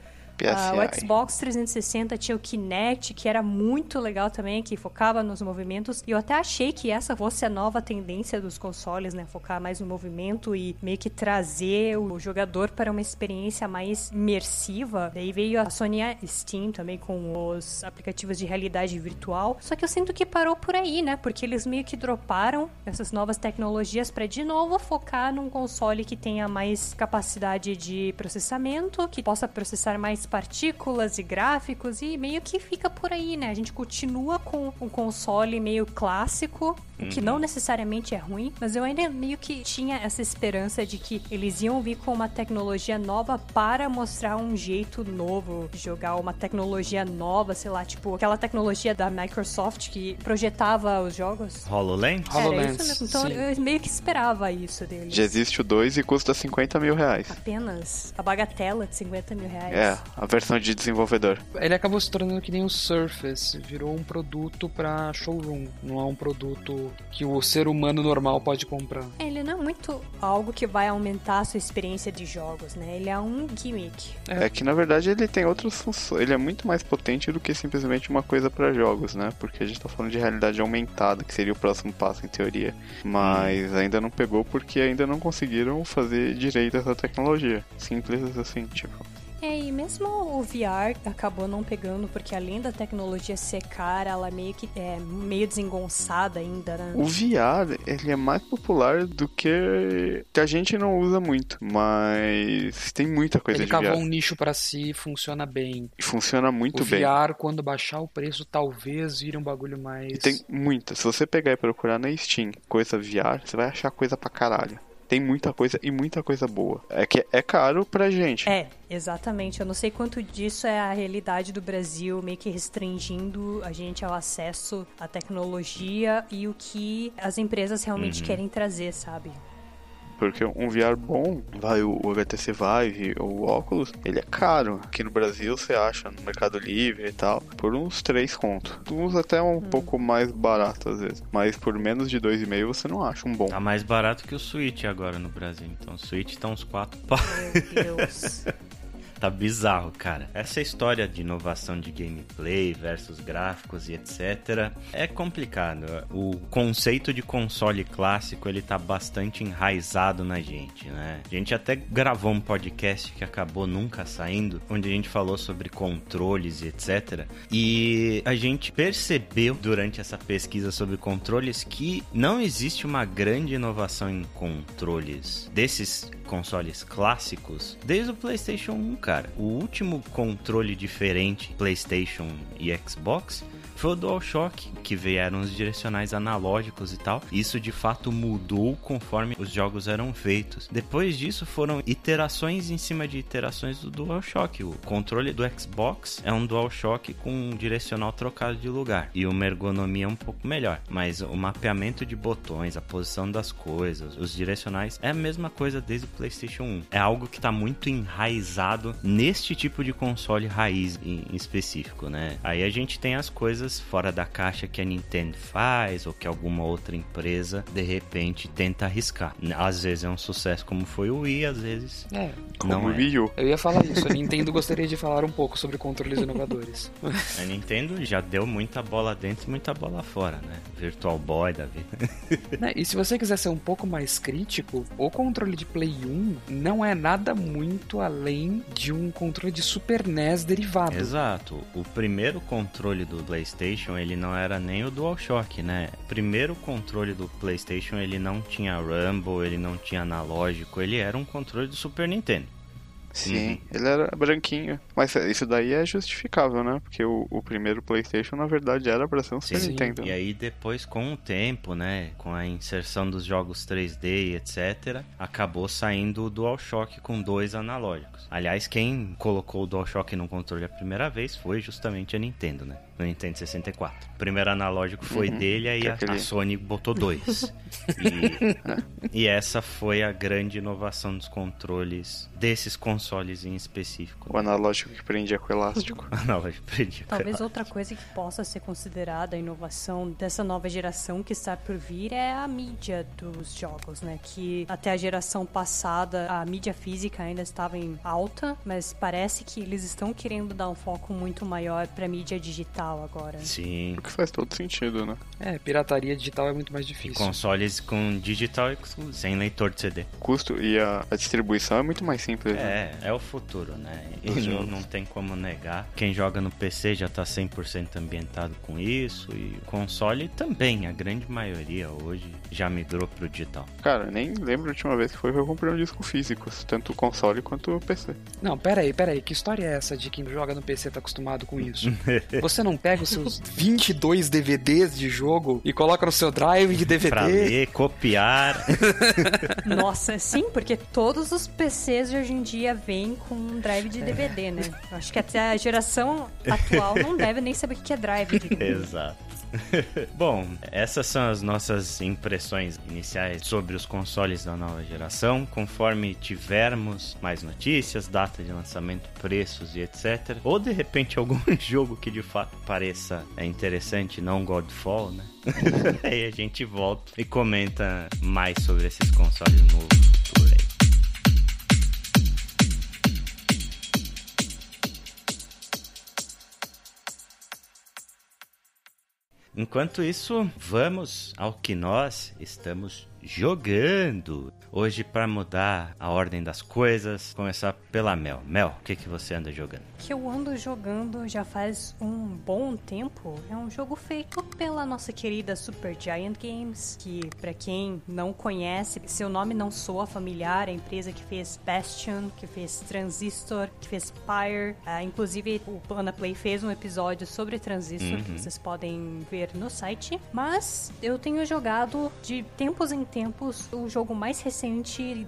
Ah, o PSI. Xbox 360 tinha o Kinect, que era muito legal também, que focava nos movimentos. E eu até achei que essa fosse a nova tendência dos consoles, né? Focar mais no movimento e meio que trazer o jogador para uma experiência mais imersiva. Daí veio a Sony Steam também com os aplicativos de realidade virtual. Só que eu sinto que parou por aí, né? Porque eles meio que droparam essas novas tecnologias para de novo focar num console que tenha mais capacidade de processamento, que possa processar mais partículas e gráficos e meio que fica por aí, né? A gente continua com um console meio clássico, o que não necessariamente é ruim, mas eu ainda meio que tinha essa esperança de que eles iam vir com uma tecnologia nova para mostrar um jeito novo de jogar, uma tecnologia nova, sei lá, tipo aquela tecnologia da Microsoft que projetava os jogos. HoloLens? Era HoloLens, isso mesmo. Então sim. eu meio que esperava isso deles. Já existe o 2 e custa 50 mil reais. Apenas a bagatela de 50 mil reais. É, a versão de desenvolvedor. Ele acabou se tornando que nem o Surface, virou um produto pra showroom, não é um produto que o ser humano normal pode comprar. Ele não é muito algo que vai aumentar a sua experiência de jogos, né? Ele é um gimmick. É. que na verdade ele tem outras funções. Ele é muito mais potente do que simplesmente uma coisa pra jogos, né? Porque a gente tá falando de realidade aumentada, que seria o próximo passo em teoria. Mas ainda não pegou porque ainda não conseguiram fazer direito essa tecnologia. Simples assim, tipo. É, e mesmo o VR acabou não pegando, porque além da tecnologia ser cara, ela meio que é meio desengonçada ainda, né? O VR, ele é mais popular do que que a gente não usa muito, mas tem muita coisa Ele de cavou VR. um nicho pra si e funciona bem. E funciona muito o bem. VR, quando baixar o preço, talvez vire um bagulho mais. E tem muita. Se você pegar e procurar na Steam coisa VR, você vai achar coisa pra caralho. Tem muita coisa e muita coisa boa. É que é caro pra gente. É, exatamente. Eu não sei quanto disso é a realidade do Brasil, meio que restringindo a gente ao acesso à tecnologia e o que as empresas realmente querem trazer, sabe? Porque um VR bom, vai o, o HTC Vive ou o Oculus, ele é caro. Aqui no Brasil você acha no Mercado Livre e tal, por uns 3 conto. Uns até um pouco mais barato às vezes. Mas por menos de 2,5 você não acha um bom. Tá mais barato que o Switch agora no Brasil. Então o Switch tá uns 4 pau. Meu Deus. Tá bizarro, cara. Essa história de inovação de gameplay versus gráficos e etc. é complicado. O conceito de console clássico ele tá bastante enraizado na gente, né? A gente até gravou um podcast que acabou nunca saindo, onde a gente falou sobre controles e etc. E a gente percebeu durante essa pesquisa sobre controles que não existe uma grande inovação em controles desses consoles clássicos desde o PlayStation 1, cara. O último controle diferente PlayStation e Xbox foi o DualShock, que vieram os direcionais analógicos e tal. Isso de fato mudou conforme os jogos eram feitos. Depois disso foram iterações em cima de iterações do DualShock. O controle do Xbox é um DualShock com um direcional trocado de lugar e uma ergonomia um pouco melhor, mas o mapeamento de botões, a posição das coisas, os direcionais é a mesma coisa desde o PlayStation 1. É algo que está muito enraizado neste tipo de console raiz em específico, né? Aí a gente tem as coisas fora da caixa que a Nintendo faz ou que alguma outra empresa de repente tenta arriscar. Às vezes é um sucesso como foi o Wii, às vezes É, Como não o é. Wii U. eu ia falar isso. A Nintendo gostaria de falar um pouco sobre controles inovadores. A Nintendo já deu muita bola dentro e muita bola fora, né? Virtual Boy da vida. Né, E se você quiser ser um pouco mais crítico, o controle de Play 1 não é nada muito além de um controle de Super NES derivado. Exato. O primeiro controle do PlayStation, ele não era nem o DualShock, né? O primeiro controle do PlayStation, ele não tinha Rumble, ele não tinha analógico, ele era um controle do Super Nintendo. Sim, ele era branquinho. Mas isso daí é justificável, né? Porque o, o primeiro PlayStation, na verdade, era pra ser um Super Sim, Nintendo. E aí depois, com o tempo, né, com a inserção dos jogos 3D e etc, acabou saindo o DualShock com dois analógicos. Aliás, quem colocou o DualShock no controle a primeira vez foi justamente a Nintendo, né? No Nintendo 64. O primeiro analógico foi Uhum, dele, aí que a, a Sony botou dois. e, e essa foi a grande inovação dos controles desses consoles em específico. O analógico que prendia com elástico. Analógico perdi. Talvez outra coisa que possa ser considerada a inovação dessa nova geração que está por vir é a mídia dos jogos, né? Que até a geração passada a mídia física ainda estava em alta, mas parece que eles estão querendo dar um foco muito maior para mídia digital agora. Sim. O que faz todo sentido, né? É, pirataria digital é muito mais difícil. Consoles com digital exclusivo, sem leitor de CD. O custo e a, a distribuição é muito mais simples, né? É, é o futuro, né? E não, não tem como negar. Quem joga no PC já tá 100% ambientado com isso. E o console também, a grande maioria hoje já migrou pro digital. Cara, nem lembro a última vez que foi que eu comprei um disco físico, tanto o console quanto o PC. Não, pera aí, pera aí. Que história é essa de quem joga no PC tá acostumado com isso? Você não pega os seus 22 DVDs de jogo e coloca no seu drive de DVD? Pra ler, copiar. Nossa, sim, porque todos os PCs de hoje em dia vêm com um drive de DVD, né? Eu Acho que até a geração atual não deve nem saber o que é drive de DVD. Exato. Bom, essas são as nossas impressões iniciais sobre os consoles da nova geração. Conforme tivermos mais notícias, data de lançamento, preços e etc. Ou de repente algum jogo que de fato pareça é interessante, não Godfall, né? aí a gente volta e comenta mais sobre esses consoles no futuro aí. Enquanto isso, vamos ao que nós estamos jogando. Hoje, para mudar a ordem das coisas, começar pela Mel. Mel, o que, que você anda jogando? que eu ando jogando já faz um bom tempo é um jogo feito pela nossa querida Super Giant Games, que para quem não conhece, seu nome não soa familiar, a empresa que fez Bastion, que fez Transistor, que fez Pyre, Ah, inclusive o Panaplay fez um episódio sobre Transistor que vocês podem ver no site, mas eu tenho jogado de tempos em tempos o jogo mais recente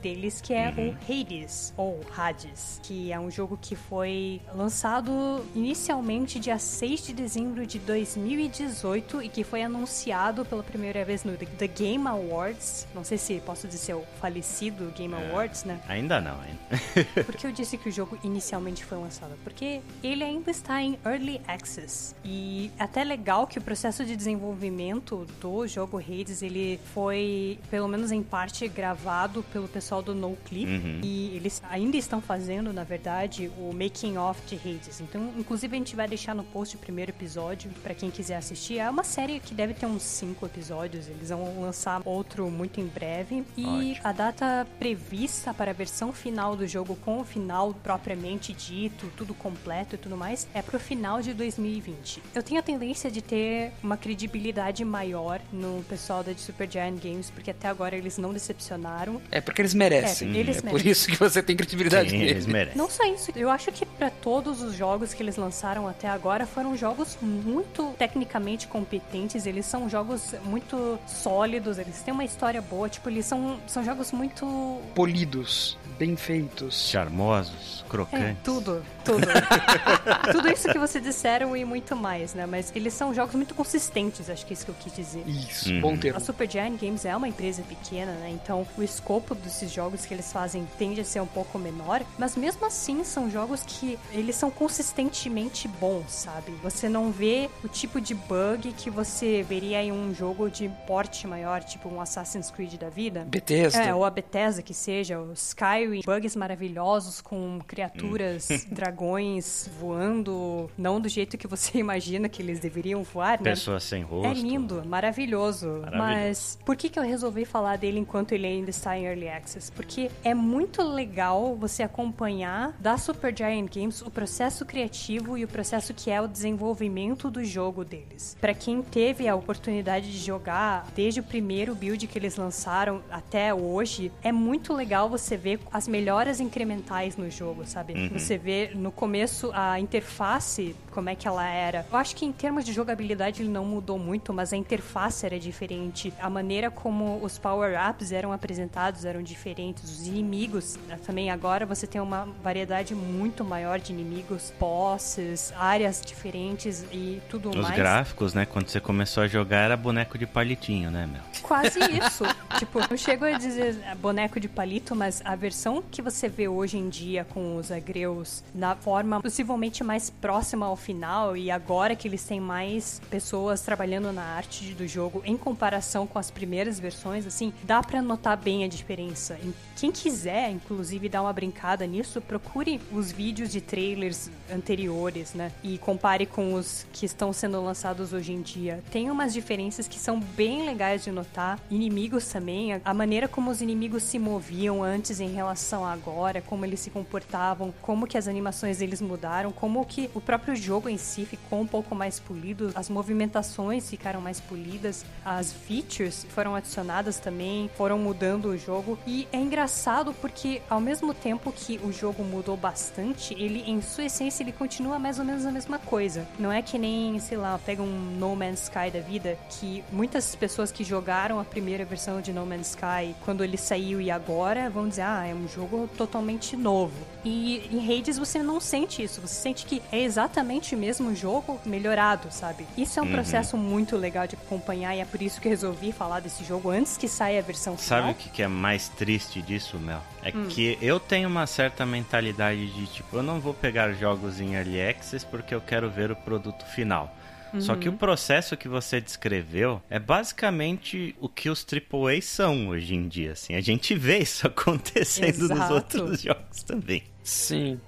deles, que é Uhum. o Hades, ou Hades, que é um jogo que foi lançado inicialmente dia 6 de dezembro de 2018 e que foi anunciado pela primeira vez no The Game Awards. Não sei se posso dizer o falecido Game É. Awards, né? Ainda não, ainda. Por que eu disse que o jogo inicialmente foi lançado? Porque ele ainda está em Early Access. E é até legal que o processo de desenvolvimento do jogo Hades, ele foi, pelo menos em parte, gravado pelo pessoal do NoClip. Uhum. E eles ainda estão fazendo, na verdade, o making of de Hades. Então, inclusive, a gente vai deixar no post o primeiro episódio para quem quiser assistir. É uma série que deve ter uns cinco episódios. Eles vão lançar outro muito em breve. E Ótimo. a data prevista para a versão final do jogo, com o final propriamente dito, tudo completo e tudo mais, é pro final de 2020. Eu tenho a tendência de ter uma credibilidade maior no pessoal da Supergiant Games, porque até agora eles não decepcionaram. É porque eles merecem. É, eles É por merecem. isso que você tem credibilidade Sim, eles merecem. Não só isso, eu acho que para todos os jogos que eles lançaram até agora foram jogos muito tecnicamente competentes, eles são jogos muito sólidos, eles têm uma história boa, tipo, eles são, são jogos muito Polidos, bem feitos. Charmosos, É, crocantes. tudo, tudo. tudo isso que vocês disseram e muito mais, né? Mas eles são jogos muito consistentes, acho que é isso que eu quis dizer. Isso, Uhum. bom A termo. Supergiant Games é uma empresa pequena, né? Então o escopo desses jogos que eles fazem tende a ser um pouco menor, mas mesmo assim são jogos que eles são consistentemente bons, sabe? Você não vê o tipo de bug que você veria em um jogo de porte maior, tipo um Assassin's Creed da vida. Bethesda. É, ou a Bethesda que seja, o Skyrim, bugs maravilhosos com criaturas, dragões voando, não do jeito que você imagina que eles deveriam voar, né? Pessoas sem rosto. É lindo, maravilhoso. Maravilhoso. Mas por que, que eu resolvi falar dele enquanto ele ainda está em Early Access? Porque é muito legal você acompanhar da Supergiant Games o processo criativo e o processo que é o desenvolvimento do jogo deles. Pra quem teve a oportunidade de jogar desde o primeiro build que eles lançaram até hoje, é muito legal você ver as melhoras incrementais no jogo, sabe? Uhum. Você vê no começo a interface, como é que ela era. Eu acho que em termos de jogabilidade ele não mudou muito, mas a interface era diferente. A maneira como os power-ups eram apresentados eram diferentes. Os inimigos né, também agora você tem uma variedade muito maior de inimigos, bosses, áreas diferentes e tudo Os mais. gráficos, né? Quando você começou a jogar era boneco de palitinho, né, meu? Quase isso. tipo, não chego a dizer boneco de palito, mas a versão que você vê hoje em dia com os agreus na forma possivelmente mais próxima ao final e agora que eles têm mais pessoas trabalhando na arte do jogo em comparação com as primeiras versões, assim, dá pra notar bem a diferença. E Quem quiser, inclusive, dar uma brincada nisso, procure os vídeos de trailers anteriores, né? E compare com os que estão sendo lançados hoje em dia. Tem umas diferenças que são bem legais de notar. Inimigos também, a maneira como os inimigos se moviam antes em relação a agora, como eles se comportavam, como que as animações deles mudaram, como que o próprio jogo em si ficou um pouco mais polido, as movimentações ficaram mais polidas, as features foram adicionadas também, foram mudando o jogo. E é engraçado porque ao mesmo tempo que o jogo mudou bastante, ele em sua essência ele continua mais ou menos a mesma coisa. Não é que nem, sei lá, pega um No Man's Sky da vida, que muitas pessoas que jogaram a primeira versão de No Man's Sky quando ele saiu e agora vão dizer, ah, é um jogo totalmente novo. E em Hades você não sente isso, você sente que é exatamente o mesmo jogo melhorado, sabe? Isso é um Uhum. processo muito legal de acompanhar e é por isso que resolvi falar desse jogo antes que saia a versão final. Sabe o que, é mais triste disso, Mel? É que eu tenho uma certa mentalidade de tipo, eu não vou pegar jogos em early access porque eu quero ver o produto final. Só que o processo que você descreveu é basicamente o que os AAA são hoje em dia, assim. A gente vê isso acontecendo nos Exato. outros jogos também. Sim.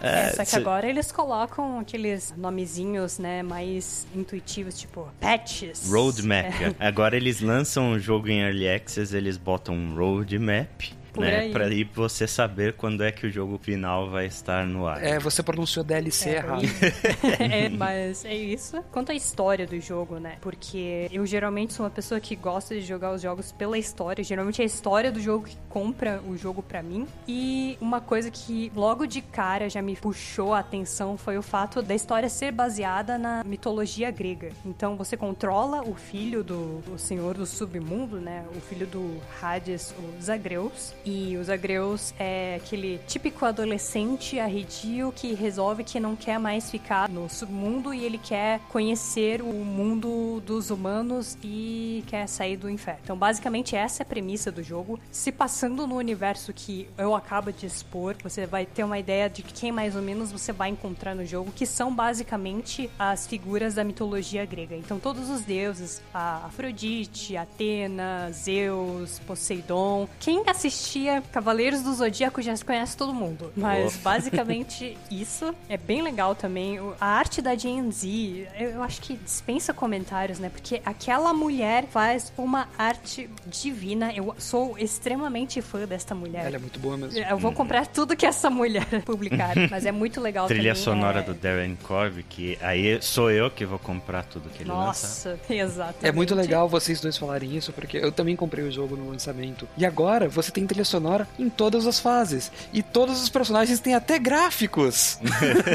É, Só que agora eles colocam aqueles nomezinhos, né, mais intuitivos, tipo patches. Roadmap. É. Agora eles lançam o jogo em Early Access, eles botam um roadmap. Por né? aí. Pra ir você saber quando é que o jogo final vai estar no ar. É, você pronunciou DLC É, errado. é, mas é isso. Quanto à história do jogo, né? Porque eu geralmente sou uma pessoa que gosta de jogar os jogos pela história. Geralmente é a história do jogo que compra o jogo pra mim. E uma coisa que logo de cara já me puxou a atenção foi o fato da história ser baseada na mitologia grega. Então você controla o filho do, do senhor do submundo, né? O filho do Hades, o Zagreus. E o Zagreus é aquele típico adolescente arredio que resolve que não quer mais ficar no submundo e ele quer conhecer o mundo dos humanos e quer sair do inferno. Então, basicamente, essa é a premissa do jogo. Se passando no universo que eu acabo de expor, você vai ter uma ideia de quem mais ou menos você vai encontrar no jogo, que são basicamente as figuras da mitologia grega. Então, todos os deuses, a Afrodite, Atena, Zeus, Poseidon. Quem assistia Cavaleiros do Zodíaco já conhece todo mundo. Mas basicamente isso é bem legal também. A arte da Gen Z, eu acho que dispensa comentários, né? Porque aquela mulher faz uma arte divina. Eu sou extremamente fã desta mulher. Ela é muito boa mesmo. Eu vou comprar tudo que essa mulher publicar, mas é muito legal Trilha também. sonora é... do Darren Corby, que aí sou eu que vou comprar tudo que ele lança. Nossa, exato. É muito legal vocês dois falarem isso, porque eu também comprei o jogo no lançamento. E agora você tem trilha sonora em todas as fases. E todos os personagens têm até gráficos.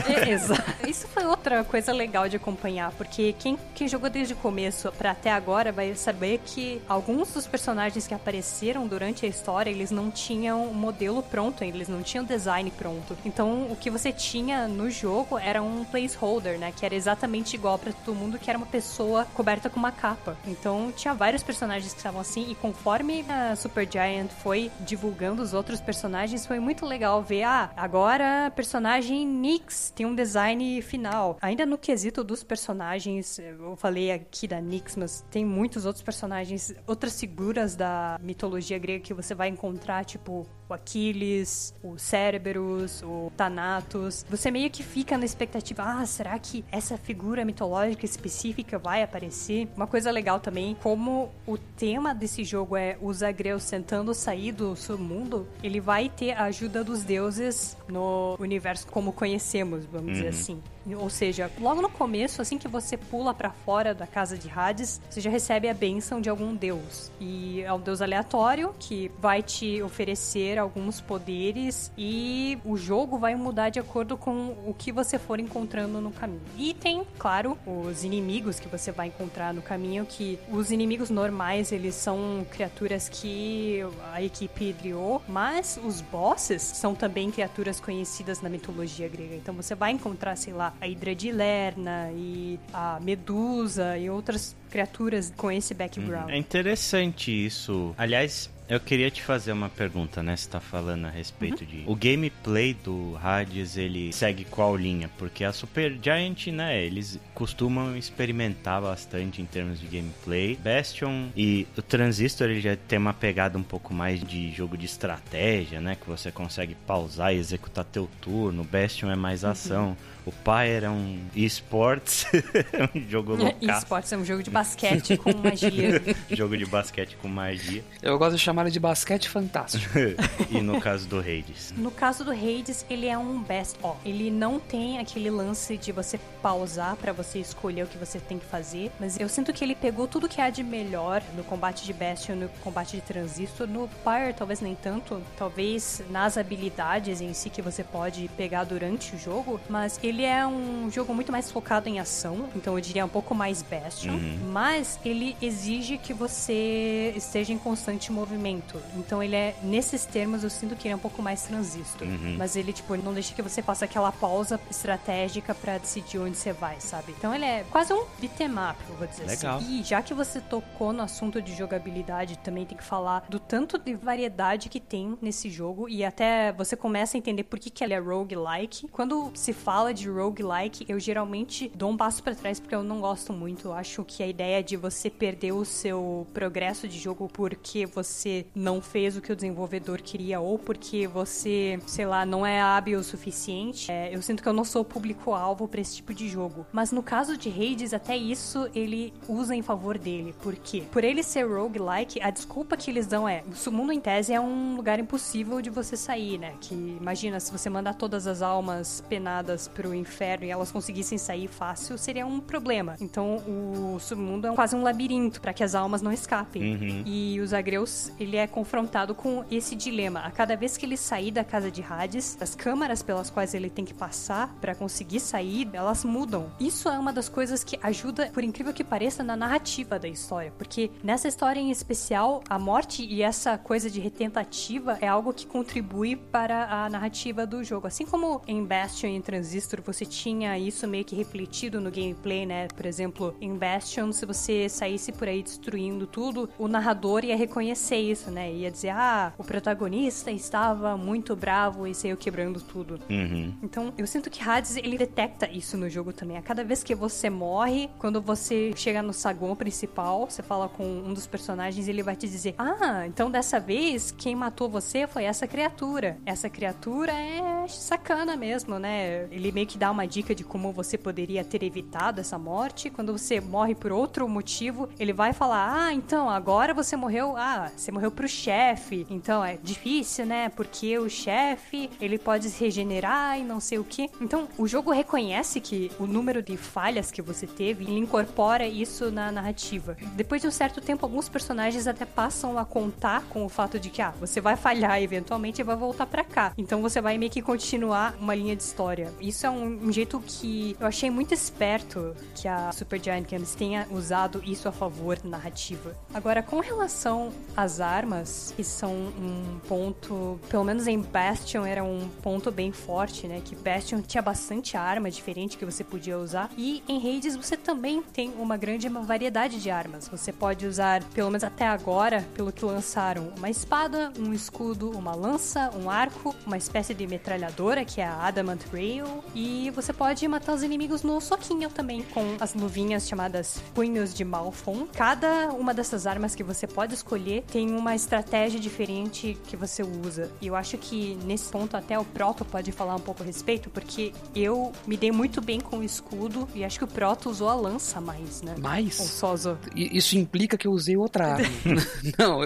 É, exato. Isso foi outra coisa legal de acompanhar, porque quem, quem jogou desde o começo pra até agora vai saber que alguns dos personagens que apareceram durante a história, eles não tinham o modelo pronto ainda, eles não tinham design pronto. Então, o que você tinha no jogo era um placeholder, né, que era exatamente igual pra todo mundo, que era uma pessoa coberta com uma capa. Então, tinha vários personagens que estavam assim, e conforme a Supergiant foi divulgando os outros personagens, foi muito legal ver, ah, agora personagem Nyx tem um design final. Ainda no quesito dos personagens, eu falei aqui da Nyx, mas tem muitos outros personagens, outras figuras da mitologia grega que você vai encontrar, tipo o Aquiles, o Cerberus, o Thanatos. Você meio que fica na expectativa, ah, será que essa figura mitológica específica vai aparecer? Uma coisa legal também, como o tema desse jogo é os agreus tentando sair do submundo, ele vai ter a ajuda dos deuses no universo como conhecemos, vamos dizer assim. Ou seja, logo no começo, assim que você pula pra fora da casa de Hades, você já recebe a bênção de algum deus. E é um deus aleatório que vai te oferecer alguns poderes e o jogo vai mudar de acordo com o que você for encontrando no caminho. E tem, claro, os inimigos que você vai encontrar no caminho, que os inimigos normais, eles são criaturas que a equipe criou, mas os bosses são também criaturas conhecidas na mitologia grega. Então você vai encontrar, sei lá, a Hidra de Lerna e a Medusa e outras criaturas com esse background. É interessante isso. Aliás, eu queria te fazer uma pergunta, né? Você tá falando a respeito de. O gameplay do Hades, ele segue qual linha? Porque a Super Giant, né? Eles costumam experimentar bastante em termos de gameplay. Bastion e o Transistor, ele já tem uma pegada um pouco mais de jogo de estratégia, né? Que você consegue pausar e executar teu turno. Bastion é mais ação. O Pyre é um esports, é um jogo louco. Esportes é um jogo de basquete com magia. jogo de basquete com magia. Eu gosto de chamar de basquete fantástico. e no caso do Hades. No caso do Hades, ele é um best of. Ele não tem aquele lance de você pausar pra você escolher o que você tem que fazer, mas eu sinto que ele pegou tudo que há de melhor no combate de Bastion, no combate de Transistor, no Pyre talvez nem tanto, talvez nas habilidades em si que você pode pegar durante o jogo, mas ele é um jogo muito mais focado em ação, então eu diria um pouco mais Bastion, mas ele exige que você esteja em constante movimento. Então ele é, nesses termos, eu sinto que ele é um pouco mais transistor. Mas ele, tipo, não deixa que você faça aquela pausa estratégica pra decidir onde você vai, sabe? Então ele é quase um beat'em up, eu vou dizer Legal. assim. E já que você tocou no assunto de jogabilidade, também tem que falar do tanto de variedade que tem nesse jogo e até você começa a entender por que, que ele é roguelike. Quando se fala de de roguelike, eu geralmente dou um passo para trás porque eu não gosto muito. Eu acho que a ideia de você perder o seu progresso de jogo porque você não fez o que o desenvolvedor queria ou porque você, sei lá, não é hábil o suficiente, é, eu sinto que eu não sou público-alvo para esse tipo de jogo. Mas no caso de Hades, até isso ele usa em favor dele. Por quê? Por ele ser roguelike, a desculpa que eles dão é: o mundo em tese é um lugar impossível de você sair, né? Que imagina se você mandar todas as almas penadas pro inferno e elas conseguissem sair fácil, seria um problema. Então o submundo é quase um labirinto para que as almas não escapem. Uhum. E o Zagreus, ele é confrontado com esse dilema. A cada vez que ele sair da casa de Hades, as câmaras pelas quais ele tem que passar para conseguir sair, elas mudam. Isso é uma das coisas que ajuda, por incrível que pareça, na narrativa da história, porque nessa história em especial, a morte e essa coisa de retentativa é algo que contribui para a narrativa do jogo. Assim como em Bastion e Transistor você tinha isso meio que refletido no gameplay, né? Por exemplo, em Bastion, se você saísse por aí destruindo tudo, o narrador ia reconhecer isso, né? Ia dizer, ah, o protagonista estava muito bravo e saiu quebrando tudo. Uhum. Então, eu sinto que Hades, ele detecta isso no jogo também. A cada vez que você morre, quando você chega no saguão principal, você fala com um dos personagens, ele vai te dizer: Ah, então dessa vez quem matou você foi essa criatura. Essa criatura é sacana mesmo, né? Ele meio que dá uma dica de como você poderia ter evitado essa morte. Quando você morre por outro motivo, ele vai falar: Ah, então agora você morreu. Ah, você morreu pro chefe. Então é difícil, né? Porque o chefe ele pode se regenerar e não sei o que. Então o jogo reconhece que o número de falhas que você teve ele incorpora isso na narrativa. Depois de um certo tempo, alguns personagens até passam a contar com o fato de que ah, você vai falhar eventualmente e vai voltar para cá. Então você vai meio que continuar uma linha de história. Isso é um, um jeito que eu achei muito esperto que a Supergiant Games tenha usado isso a favor da narrativa. Agora, com relação às armas, que são um ponto, pelo menos em Bastion era um ponto bem forte, né? Que Bastion tinha bastante arma diferente que você podia usar. E em Hades você também tem uma grande variedade de armas. Você pode usar, pelo menos até agora, pelo que lançaram, uma espada, um escudo, uma lança, um arco, uma espécie de metralhadora, que é a Adamant Rail. E você pode matar os inimigos no soquinho também, com as luvinhas chamadas Punhos de Malfon. Cada uma dessas armas que você pode escolher tem uma estratégia diferente que você usa. E eu acho que nesse ponto até o Proto pode falar um pouco a respeito, porque eu me dei muito bem com o escudo e acho que o Proto usou a lança mais, né? Mais? Ou só usou. Isso implica que eu usei outra arma. não,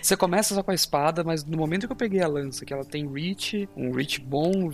você começa só com a espada, mas no momento que eu peguei a lança, que ela tem reach, um reach bom,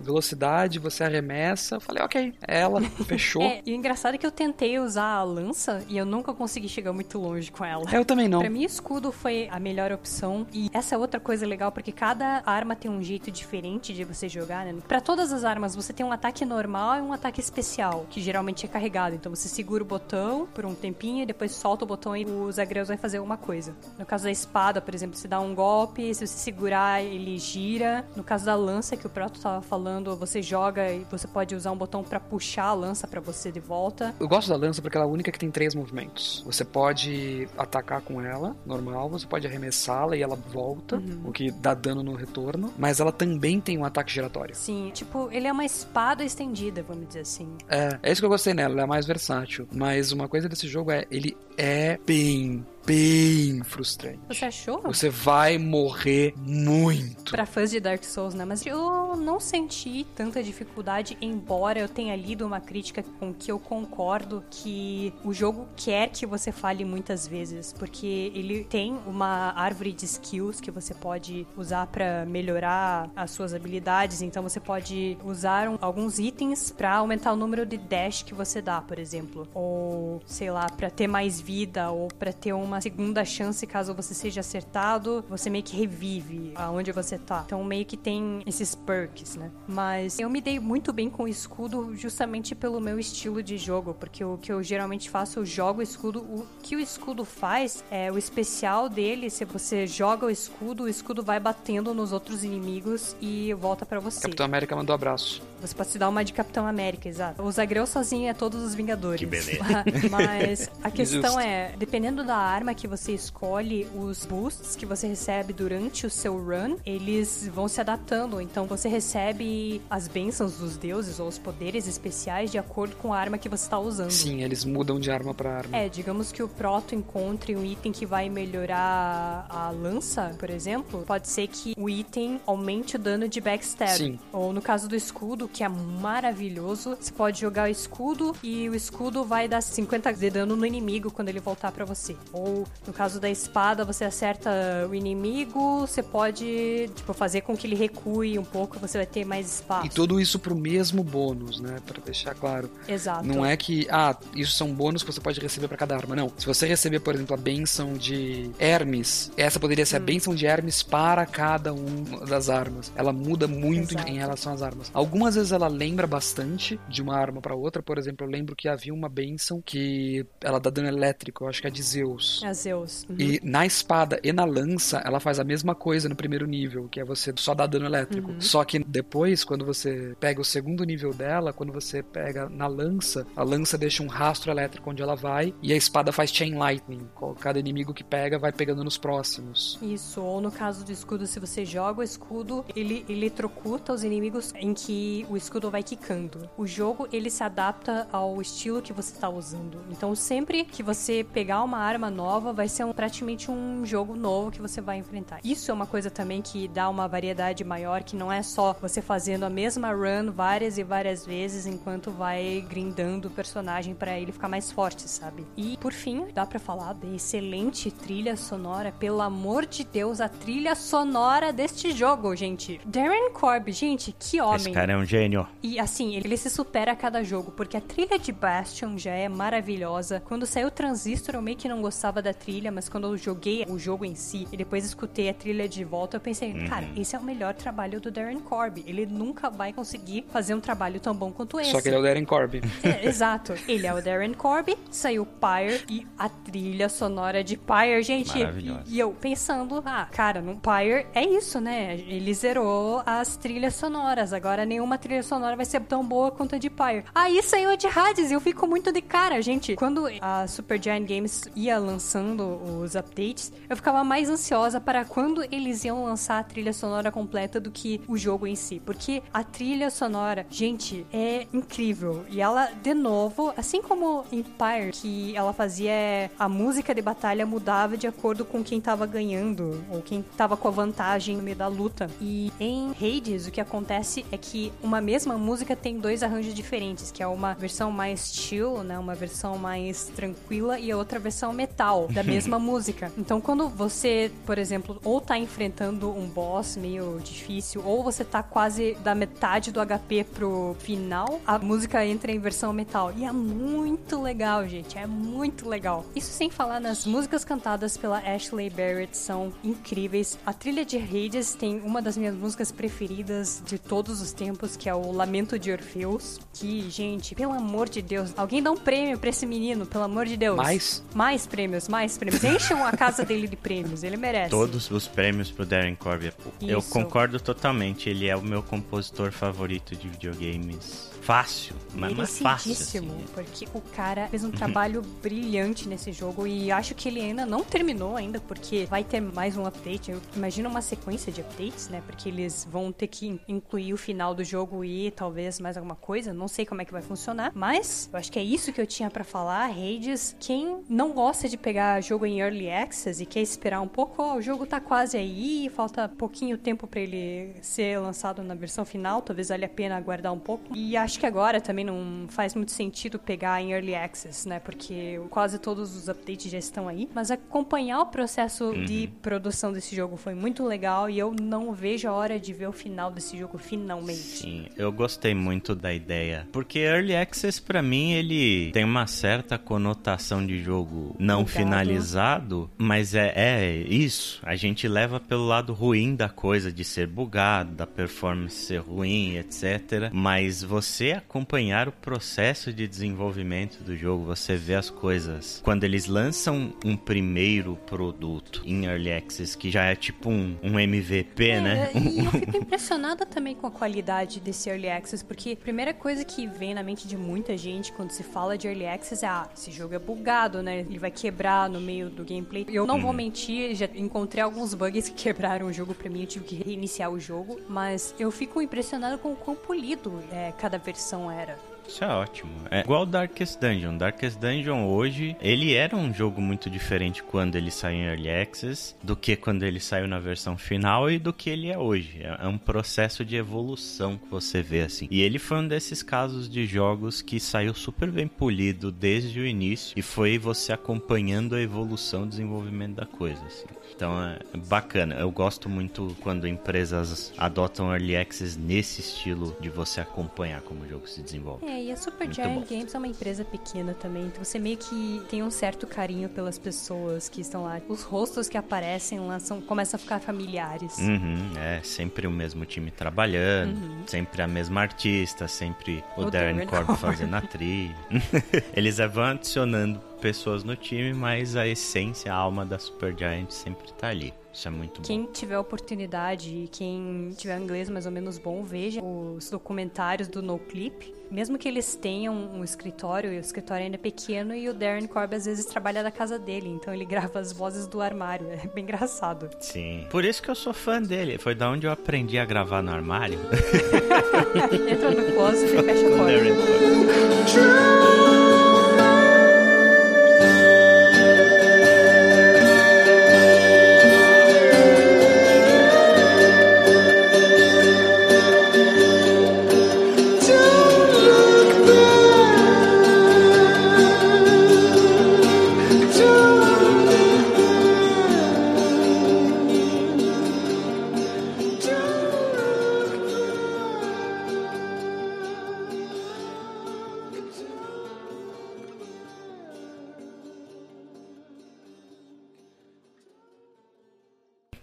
velocidade, você arremessa, eu falei, ok, é ela, fechou. É, e o engraçado é que eu tentei usar a lança e eu nunca consegui chegar muito longe com ela. Eu também não. Pra mim, escudo foi a melhor opção. E essa é outra coisa legal, porque cada arma tem um jeito diferente de você jogar, né? Pra todas as armas, você tem um ataque normal e um ataque especial, que geralmente é carregado. Então você segura o botão por um tempinho e depois solta o botão e o Zagreus vai fazer uma coisa. No caso da espada, por exemplo, você dá um golpe, se você segurar, ele gira. No caso da lança, que o Proto tava falando, você joga e você pode usar um botão pra puxar a lança pra você de volta. Eu gosto da lança porque ela é a única que tem três movimentos. Você pode atacar com ela, normal, você pode arremessá-la e ela volta, o que dá dano no retorno, mas ela também tem um ataque giratório. Sim, tipo, ele é uma espada estendida, vamos dizer assim. É, é isso que eu gostei nela, ela é mais versátil. Mas uma coisa desse jogo é, ele é bem, bem frustrante. Você achou? Você vai morrer muito. Pra fãs de Dark Souls, né? Mas eu não senti tanta dificuldade, embora eu tenha lido uma crítica com que eu concordo que o jogo quer que você fale muitas vezes, porque ele tem uma árvore de skills que você pode usar pra melhorar as suas habilidades, então você pode usar um- alguns itens pra aumentar o número de dash que você dá, por exemplo, ou sei lá, pra ter mais vida ou pra ter uma segunda chance caso você seja acertado, você meio que revive aonde você tá. Então meio que tem esses perks, né? Mas eu me dei muito bem com o escudo justamente pelo meu estilo de jogo, porque o que eu geralmente faço, eu jogo o escudo. O que o escudo faz é o especial dele, se você joga o escudo, o escudo vai batendo nos outros inimigos e volta pra você. Capitão América mandou abraço. Você pode se dar uma de Capitão América, exato. O Zagreu sozinho é todos os Vingadores. Que beleza. Mas a questão Justo. é, dependendo da arma que você escolhe, os boosts que você recebe durante o seu run, eles vão se adaptando. Então você recebe as bênçãos dos deuses ou os poderes especiais de acordo com a arma que você está usando. Sim, eles mudam de arma pra arma. É, digamos que o Proto encontre um item que vai melhorar a lança, por exemplo, pode ser que o item aumente o dano de backstab. Sim. Ou no caso do escudo, que é maravilhoso, você pode jogar o escudo e o escudo vai dar 50 de dano no inimigo quando ele voltar pra você. Ou no caso da espada, você acerta o inimigo, você pode, tipo, fazer com que ele recue um pouco, você vai ter mais espaço. E tudo isso pro mesmo bônus, né? Pra deixar claro. Exato. Não é que, ah, isso são bônus que você pode receber pra cada arma. Não. Se você receber, por exemplo, a benção de Hermes, essa poderia ser a benção de Hermes para cada uma das armas. Ela muda muito Exato. em relação às armas. Algumas vezes ela lembra bastante de uma arma pra outra. Por exemplo, eu lembro que havia uma benção que ela dá dano elétrico, eu acho que é de Zeus. É Zeus. Uhum. E na espada e na lança, ela faz a mesma coisa no primeiro nível, que é você só dar dano elétrico. Uhum. Só que depois, quando você pega o segundo nível dela, quando você pega na lança, a lança deixa um rastro elétrico onde ela vai, e a espada faz chain lightning. Cada inimigo que pega vai pegando nos próximos. Isso, ou no caso do escudo, se você joga o escudo, ele eletrocuta os inimigos em que o escudo vai quicando. O jogo, ele se adapta ao estilo que você está usando. Então, sempre que você pegar uma arma nova, vai ser um- praticamente um jogo novo que você vai enfrentar. Isso é uma coisa também que dá uma variedade maior, que não é só você fazendo a mesma run várias e várias vezes enquanto vai grindando o personagem para ele ficar mais forte, sabe? E, por fim, dá pra falar da excelente trilha sonora. Pelo amor de Deus, a trilha sonora deste jogo, gente. Darren Corb, gente, que homem. Esse cara é um gênio. E assim, ele se supera a cada jogo, porque a trilha de Bastion já é maravilhosa. Quando saiu o Transistor, eu meio que não gostava da trilha, mas quando eu joguei o jogo em si e depois escutei a trilha de volta, eu pensei, cara, esse é o melhor trabalho do Darren Corb. Ele nunca vai conseguir fazer um trabalho tão bom quanto esse. Só que ele é o Darren Corby. É, exato. Ele é o Darren Corby, saiu Pyre e a trilha sonora de Pyre, gente. E, e eu pensando, ah, cara, no Pyre é isso, né? Ele zerou as trilhas sonoras. Agora nenhuma trilha sonora vai ser tão boa quanto a de Pyre. Aí saiu a de Hades e eu fico muito de cara, gente. Quando a Supergiant Games ia lançando os updates, eu ficava mais ansiosa para quando eles iam lançar a trilha sonora completa do que o jogo em si. Porque a trilha sonora, gente, é incrível. E ela, de novo, assim como em Pyre, que ela fazia a música de batalha mudava de acordo com quem tava ganhando ou quem tava com a vantagem no meio da luta. E em Hades, o que acontece é que uma mesma música tem dois arranjos diferentes, que é uma versão mais chill, né, uma versão mais tranquila e a outra versão metal da mesma música. Então, quando você, por exemplo, ou tá enfrentando um boss meio difícil, ou você tá quase da metade do HP pro final, a música entra em versão metal. E é muito legal, gente. É muito legal. Isso sem falar nas músicas cantadas pela Ashley Barrett, são incríveis. A trilha de Hades tem uma das minhas músicas preferidas de todos os tempos, que é o Lamento de Orfeus. Que, gente, pelo amor de Deus, alguém dá um prêmio pra esse menino, pelo amor de Deus. Mais? Mais prêmios, mais prêmios. Encham a casa dele de prêmios, ele merece. Todos os prêmios pro Darren Corby. Eu Isso. concordo totalmente. Ele é o meu compositor favorito de videogames. Fácil, mas não é fácil. Assim. Porque o cara fez um trabalho brilhante nesse jogo e acho que ele ainda não terminou ainda, porque vai ter mais um update. Eu imagino uma sequência de updates, né? Porque eles vão ter que incluir o final do jogo e talvez mais alguma coisa. Não sei como é que vai funcionar, mas eu acho que é isso que eu tinha pra falar. Hades, quem não gosta de pegar jogo em Early Access e quer esperar um pouco, ó, o jogo tá quase aí, falta pouquinho tempo pra ele ser lançado na versão final, talvez valha a pena aguardar um pouco. E acho que agora também não faz muito sentido pegar em Early Access, né? Porque quase todos os updates já estão aí. Mas acompanhar o processo de produção desse jogo foi muito legal e eu não vejo a hora de ver o final desse jogo finalmente. Sim, eu gostei muito da ideia. Porque Early Access, pra mim, ele tem uma certa conotação de jogo não Bugado. finalizado, mas é, é isso. A gente leva pelo lado ruim da coisa, de ser bugado, da performance ser ruim, etc. Mas você acompanhar o processo de desenvolvimento do jogo, você vê as coisas. Quando eles lançam um primeiro produto em Early Access, que já é tipo um, um MVP, né? É, e eu fico impressionada também com a qualidade desse Early Access, porque a primeira coisa que vem na mente de muita gente quando se fala de Early Access é, ah, esse jogo é bugado, né? Ele vai quebrar no meio do gameplay. Eu não vou Uhum. mentir, já encontrei alguns bugs que quebraram o jogo pra mim, eu tive que reiniciar o jogo, mas eu fico impressionado com o quão polido é, cada versão era. Isso é ótimo. É igual Darkest Dungeon. Darkest Dungeon hoje, ele era um jogo muito diferente quando ele saiu em Early Access do que quando ele saiu na versão final e do que ele é hoje. É é um processo de evolução que você vê assim. E ele foi um desses casos de jogos que saiu super bem polido desde o início e foi você acompanhando a evolução e desenvolvimento da coisa assim. Então é bacana. Eu gosto muito quando empresas adotam Early Access nesse estilo de você acompanhar como o jogo se desenvolve. É, e a Super Giant. Games é uma empresa pequena também, então você meio que tem um certo carinho pelas pessoas que estão lá. Os rostos que aparecem lá são, começam a ficar familiares. Uhum, é, sempre o mesmo time trabalhando, sempre a mesma artista, sempre o, O Darren Corb. fazendo a trilha. Eles vão adicionando pessoas no time, mas a essência, a alma da Supergiant sempre tá ali. Isso é muito bom. Quem tiver oportunidade e quem tiver inglês mais ou menos bom, veja os documentários do NoClip. Mesmo que eles tenham um escritório, e o escritório ainda é pequeno, e o Darren Corb às vezes trabalha da casa dele, então ele grava as vozes do armário. É bem engraçado. Sim. Por isso que eu sou fã dele. Foi da onde eu aprendi a gravar no armário. Entra no closet e fecha a porta.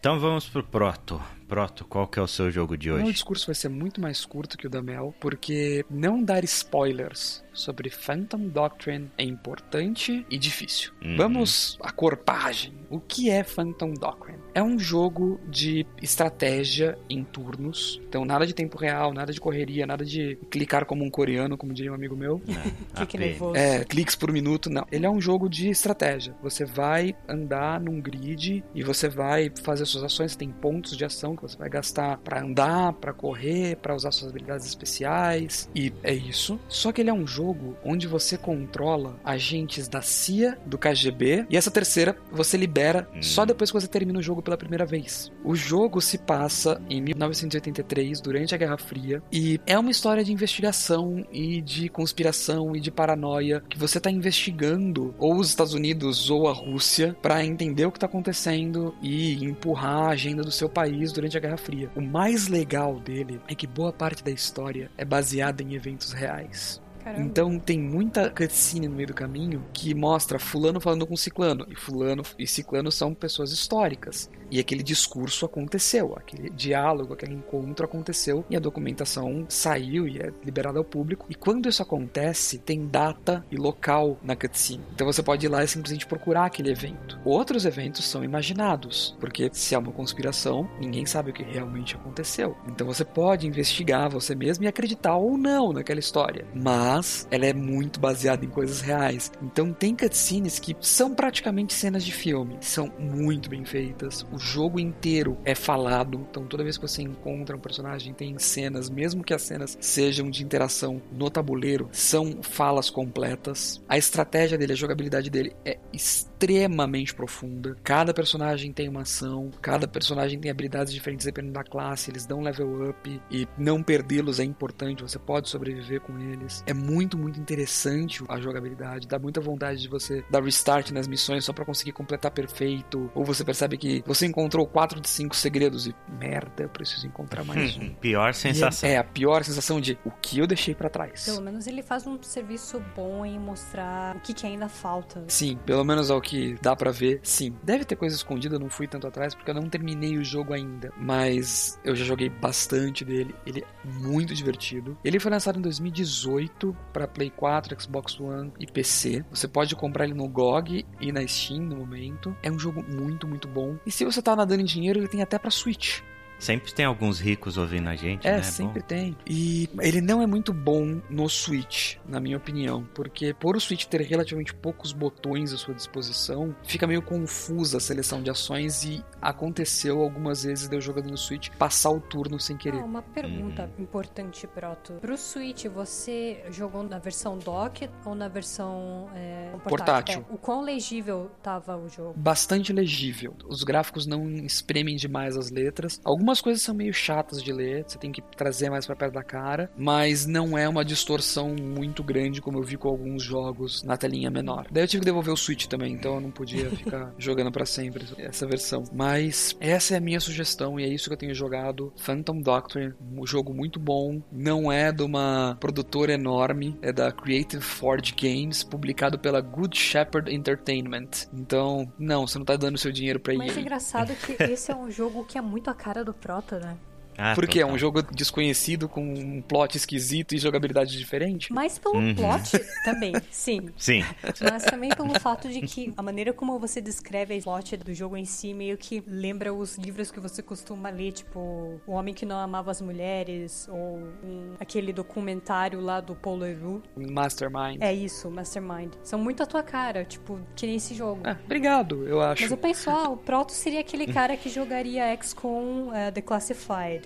Então vamos pro Proto. Proto, qual que é o seu jogo de O meu hoje? discurso vai ser muito mais curto que o da Mel, porque não dar spoilers sobre Phantom Doctrine é importante e difícil. Uhum. Vamos à corpagem. O que é Phantom Doctrine? É um jogo de estratégia em turnos. Então, nada de tempo real, nada de correria, nada de clicar como um coreano, como diria um amigo meu. Fique AP. nervoso. É, cliques por minuto, não. Ele é um jogo de estratégia. Você vai andar num grid e você vai fazer suas ações. Você tem pontos de ação que você vai gastar pra andar, pra correr, pra usar suas habilidades especiais. E é isso. Só que ele é um jogo onde você controla agentes da CIA, do KGB e essa terceira você libera Hum. só depois que você termina o jogo pela primeira vez. O jogo se passa em 1983, durante a Guerra Fria, e é uma história de investigação e de conspiração e de paranoia que você está investigando ou os Estados Unidos ou a Rússia para entender o que está acontecendo e empurrar a agenda do seu país durante a Guerra Fria. O mais legal dele é que boa parte da história é baseada em eventos reais. Caramba. Então tem muita cutscene no meio do caminho que mostra fulano falando com ciclano. E fulano e ciclano são pessoas históricas. E aquele discurso aconteceu, aquele diálogo, aquele encontro aconteceu e a documentação saiu e é liberada ao público. E quando isso acontece, tem data e local na cutscene. Então você pode ir lá e simplesmente procurar aquele evento. Outros eventos são imaginados, porque se é uma conspiração, ninguém sabe o que realmente aconteceu. Então você pode investigar você mesmo e acreditar ou não naquela história. Mas ela é muito baseada em coisas reais. Então tem cutscenes que são praticamente cenas de filme. São muito bem feitas. O jogo inteiro é falado. Então toda vez que você encontra um personagem, tem cenas, mesmo que as cenas sejam de interação no tabuleiro, são falas completas. A estratégia dele, a jogabilidade dele é extremamente profunda. Cada personagem tem uma ação, cada personagem tem habilidades diferentes dependendo da classe, eles dão level up e não perdê-los é importante, você pode sobreviver com eles. É muito, muito interessante a jogabilidade, dá muita vontade de você dar restart nas missões só pra conseguir completar perfeito, ou você percebe que você encontrou 4 de 5 segredos e merda, eu preciso encontrar mais um. Pior sensação. E É, é a pior sensação de o que eu deixei pra trás. Pelo menos ele faz um serviço bom em mostrar o que, que ainda falta. Sim, pelo menos ao que dá pra ver, sim. Deve ter coisa escondida, eu não fui tanto atrás porque eu não terminei o jogo ainda, mas eu já joguei bastante dele. Ele é muito divertido. Ele foi lançado em 2018 pra Play 4, Xbox One e PC. Você pode comprar ele no GOG e na Steam no momento. É um jogo muito, muito bom. E se você tá nadando em dinheiro, ele tem até pra Switch. Sempre tem alguns ricos ouvindo a gente, É, né? sempre Bom. tem. E ele não é muito bom no Switch, na minha opinião, porque por o Switch ter relativamente poucos botões à sua disposição, fica meio confusa a seleção de ações e aconteceu algumas vezes de eu jogando no Switch passar o turno sem Ah, querer. uma pergunta importante, Proto. Pro Switch, você jogou na versão dock ou na versão é, Portátil. É, o quão legível tava o jogo? Bastante legível. Os gráficos não espremem demais as letras. Algumas coisas são meio chatas de ler, você tem que trazer mais pra perto da cara, mas não é uma distorção muito grande como eu vi com alguns jogos na telinha menor. Daí eu tive que devolver o Switch também, então eu não podia ficar jogando pra sempre essa versão. Mas essa é a minha sugestão e é isso que eu tenho jogado. Phantom Doctrine, um jogo muito bom, não é de uma produtora enorme, é da Creative Forge Games, publicado pela Good Shepherd Entertainment. Então, não, você não tá dando seu dinheiro pra Mas é engraçado que esse é um jogo que é muito a cara do Proto, né? Ah, Porque é total. um jogo desconhecido com um plot esquisito e jogabilidade diferente. Mas pelo Uhum. plot também, sim. Sim, Mas também pelo fato de que a maneira como você descreve a plot do jogo em si meio que lembra os livros que você costuma ler, tipo O Homem que Não Amava as Mulheres, ou um- aquele documentário lá do Paul Leroux. Mastermind. É isso, Mastermind. São muito a tua cara, tipo, que nem esse jogo. Ah, obrigado, eu acho. Mas eu penso, ah, o Proto seria aquele cara que jogaria XCOM eh, The Classified.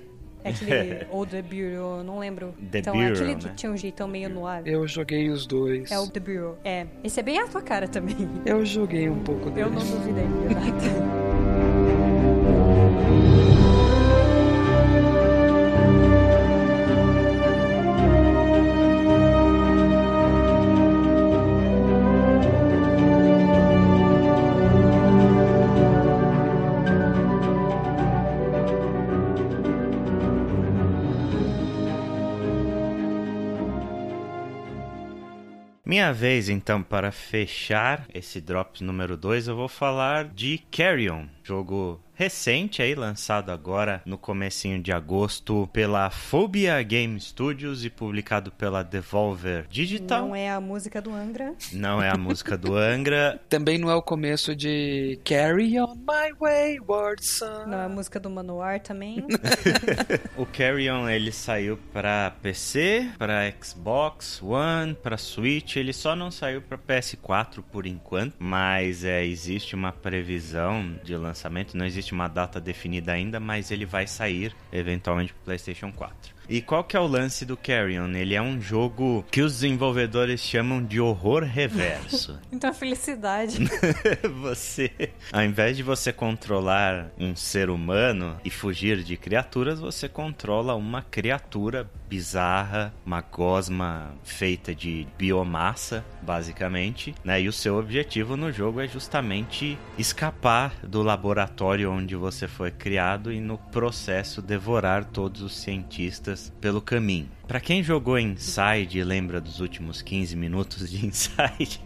É aquele, ou The Bureau, não lembro. The então, é Bureau, aquele que né? tinha um jeitão meio no ar. Eu joguei os dois. É o The Bureau. É, esse é bem a tua cara também. Eu joguei um pouco deles. Eu não duvidaria nada. Minha vez, então, para fechar esse Drops número 2, eu vou falar de Carrion, jogo recente aí, lançado agora no comecinho de agosto pela Phobia Game Studios e publicado pela Devolver Digital. Não é a música do Angra. Não é a música do Angra. Também não é o começo de Carry On My Wayward Son. Não é a música do Manoar também. O Carrion ele saiu para PC, para Xbox One, para Switch. Ele só não saiu para PS4 por enquanto, mas é, existe uma previsão de lançamento. Não existe uma data definida ainda, mas ele vai sair eventualmente para PlayStation 4. E qual que é o lance do Carrion? Ele é um jogo que os desenvolvedores chamam de horror reverso. então, felicidade. você, ao invés de você controlar um ser humano e fugir de criaturas, você controla uma criatura bizarra, uma gosma feita de biomassa, basicamente, né? E o seu objetivo no jogo é justamente escapar do laboratório onde você foi criado e no processo devorar todos os cientistas pelo caminho. Pra quem jogou Inside e lembra dos últimos 15 minutos de Inside,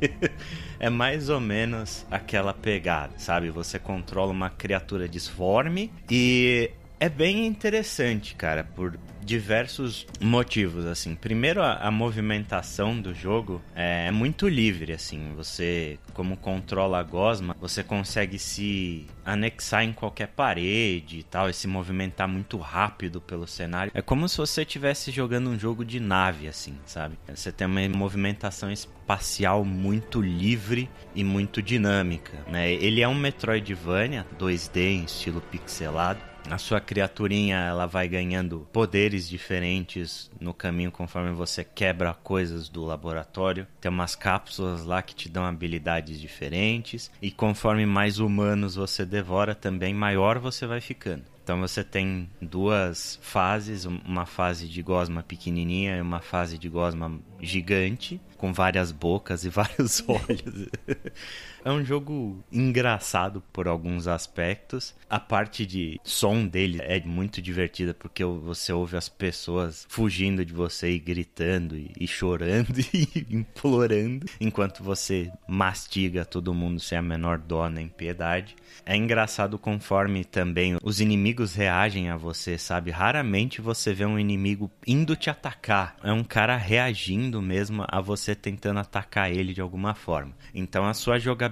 é mais ou menos aquela pegada, sabe? Você controla uma criatura disforme e é bem interessante, cara, por diversos motivos, assim. Primeiro, a, a movimentação do jogo é, é muito livre, assim. Você, como controla a gosma, você consegue se anexar em qualquer parede e tal, e se movimentar muito rápido pelo cenário. É como se você estivesse jogando um jogo de nave, assim, sabe? Você tem uma movimentação espacial muito livre e muito dinâmica, né? Ele é um Metroidvania 2D em estilo pixelado. A sua criaturinha ela vai ganhando poderes diferentes no caminho conforme você quebra coisas do laboratório. Tem umas cápsulas lá que te dão habilidades diferentes e conforme mais humanos você devora, também maior você vai ficando. Então você tem duas fases, uma fase de gosma pequenininha e uma fase de gosma gigante, com várias bocas e vários olhos. É um jogo engraçado por alguns aspectos. A parte de som dele é muito divertida porque você ouve as pessoas fugindo de você e gritando e, e chorando e implorando enquanto você mastiga todo mundo sem a menor dó nem piedade. É engraçado conforme também os inimigos reagem a você, sabe? Raramente você vê um inimigo indo te atacar. É um cara reagindo mesmo a você tentando atacar ele de alguma forma. Então a sua jogabilidade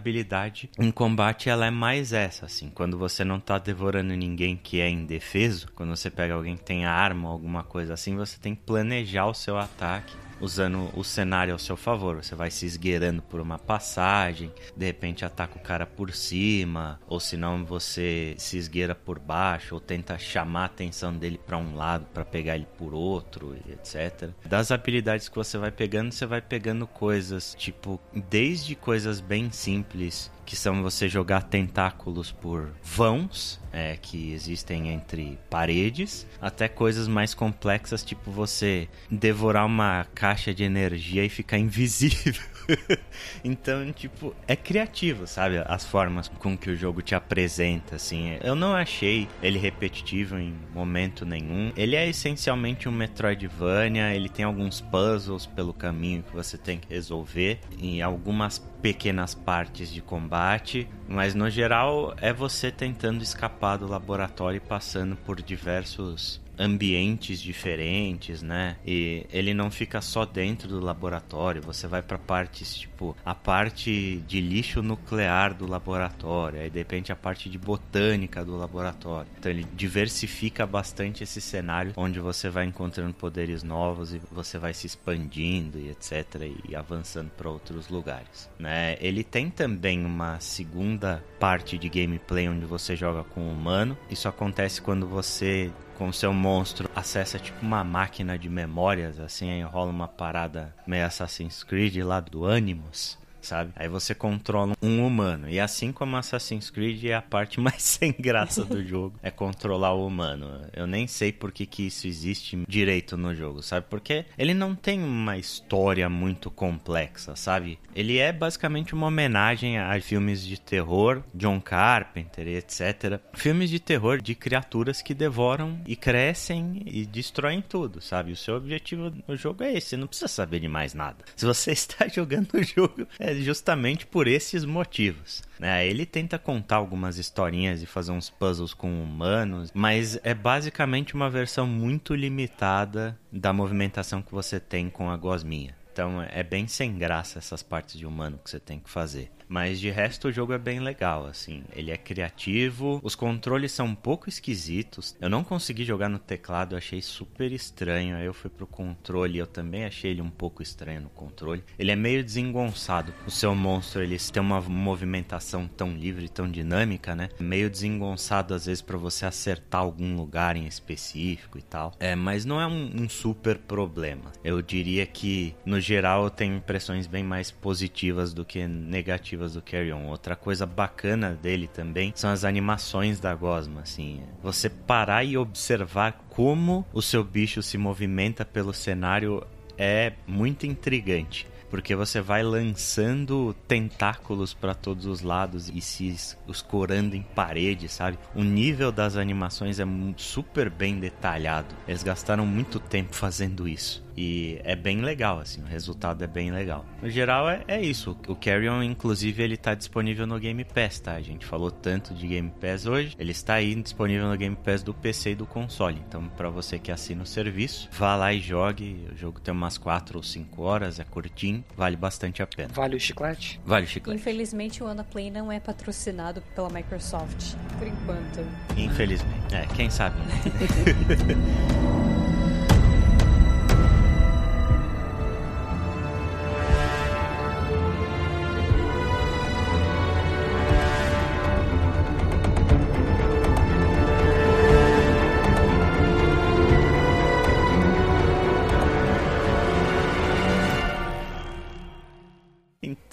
em combate ela é mais essa, assim, quando você não tá devorando ninguém que é indefeso, quando você pega alguém que tem arma, alguma coisa assim, você tem que planejar o seu ataque usando o cenário ao seu favor. Você vai se esgueirando por uma passagem, de repente ataca o cara por cima, ou se não você se esgueira por baixo, ou tenta chamar a atenção dele para um lado para pegar ele por outro, etc. Das habilidades que você vai pegando, você vai pegando coisas tipo desde coisas bem simples que são você jogar tentáculos por vãos é, que existem entre paredes, até coisas mais complexas, tipo você devorar uma caixa de energia e ficar invisível. então, tipo, é criativo, sabe? As formas com que o jogo te apresenta, assim. Eu não achei ele repetitivo em momento nenhum. Ele é essencialmente um Metroidvania, ele tem alguns puzzles pelo caminho que você tem que resolver, em algumas pequenas partes de combate, mas no geral é você tentando escapar do laboratório e passando por diversos ambientes diferentes, né? E ele não fica só dentro do laboratório, você vai para partes tipo a parte de lixo nuclear do laboratório, aí de repente a parte de botânica do laboratório. Então ele diversifica bastante esse cenário onde você vai encontrando poderes novos e você vai se expandindo e etc e avançando para outros lugares, né? Ele tem também uma segunda parte de gameplay onde você joga com o humano. Isso acontece quando você com seu monstro. Acessa tipo uma máquina de memórias, assim, aí rola uma parada meio Assassin's Creed lá do Animus sabe? Aí você controla um humano. E assim como Assassin's Creed é a parte mais sem graça do jogo, é controlar o humano. Eu nem sei por que, que isso existe direito no jogo, sabe? Porque ele não tem uma história muito complexa, sabe? Ele é basicamente uma homenagem a filmes de terror, John Carpenter, etc. Filmes de terror de criaturas que devoram e crescem e destroem tudo, sabe? O seu objetivo no jogo é esse, você não precisa saber de mais nada. Se você está jogando o jogo, é justamente por esses motivos. Né? Ele tenta contar algumas historinhas e fazer uns puzzles com humanos, mas é basicamente uma versão muito limitada da movimentação que você tem com a gosminha. Então é bem sem graça essas partes de humano que você tem que fazer. Mas de resto o jogo é bem legal, assim. Ele é criativo, os controles são um pouco esquisitos. Eu não consegui jogar no teclado, achei super estranho. Aí eu fui pro controle, eu também achei ele um pouco estranho no controle. Ele é meio desengonçado. O seu monstro, ele tem uma movimentação tão livre, tão dinâmica, né? Meio desengonçado às vezes para você acertar algum lugar em específico e tal. É, mas não é um, um super problema. Eu diria que no geral eu tenho impressões bem mais positivas do que negativas narrativas do Carry On. Outra coisa bacana dele também são as animações da Gosma, assim. Você parar e observar como o seu bicho se movimenta pelo cenário é muito intrigante porque você vai lançando tentáculos para todos os lados e se escorando em paredes, sabe? O nível das animações é super bem detalhado. Eles gastaram muito tempo fazendo isso. E é bem legal, assim, o resultado é bem legal. No geral, é, é isso. O Carrion, inclusive, ele tá disponível no Game Pass, tá? A gente falou tanto de Game Pass hoje. Ele está aí disponível no Game Pass do PC e do console. Então, para você que assina o serviço, vá lá e jogue. O jogo tem umas 4 ou 5 horas, é curtinho, vale bastante a pena. Vale o chiclete? Vale o chiclete. Infelizmente, o Play não é patrocinado pela Microsoft, por enquanto. Infelizmente. É, quem sabe.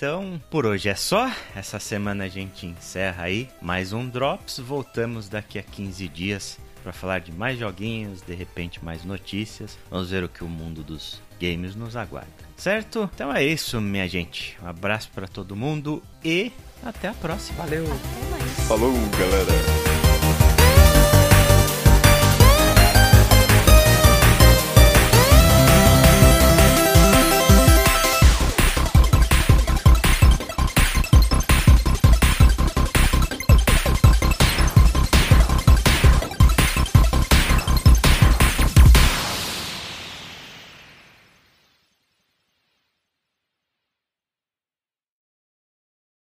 Então, por hoje é só. Essa semana a gente encerra aí mais um Drops. Voltamos daqui a 15 dias para falar de mais joguinhos, de repente mais notícias. Vamos ver o que o mundo dos games nos aguarda. Certo? Então é isso, minha gente. Um abraço para todo mundo e até a próxima. Valeu. Falou, galera.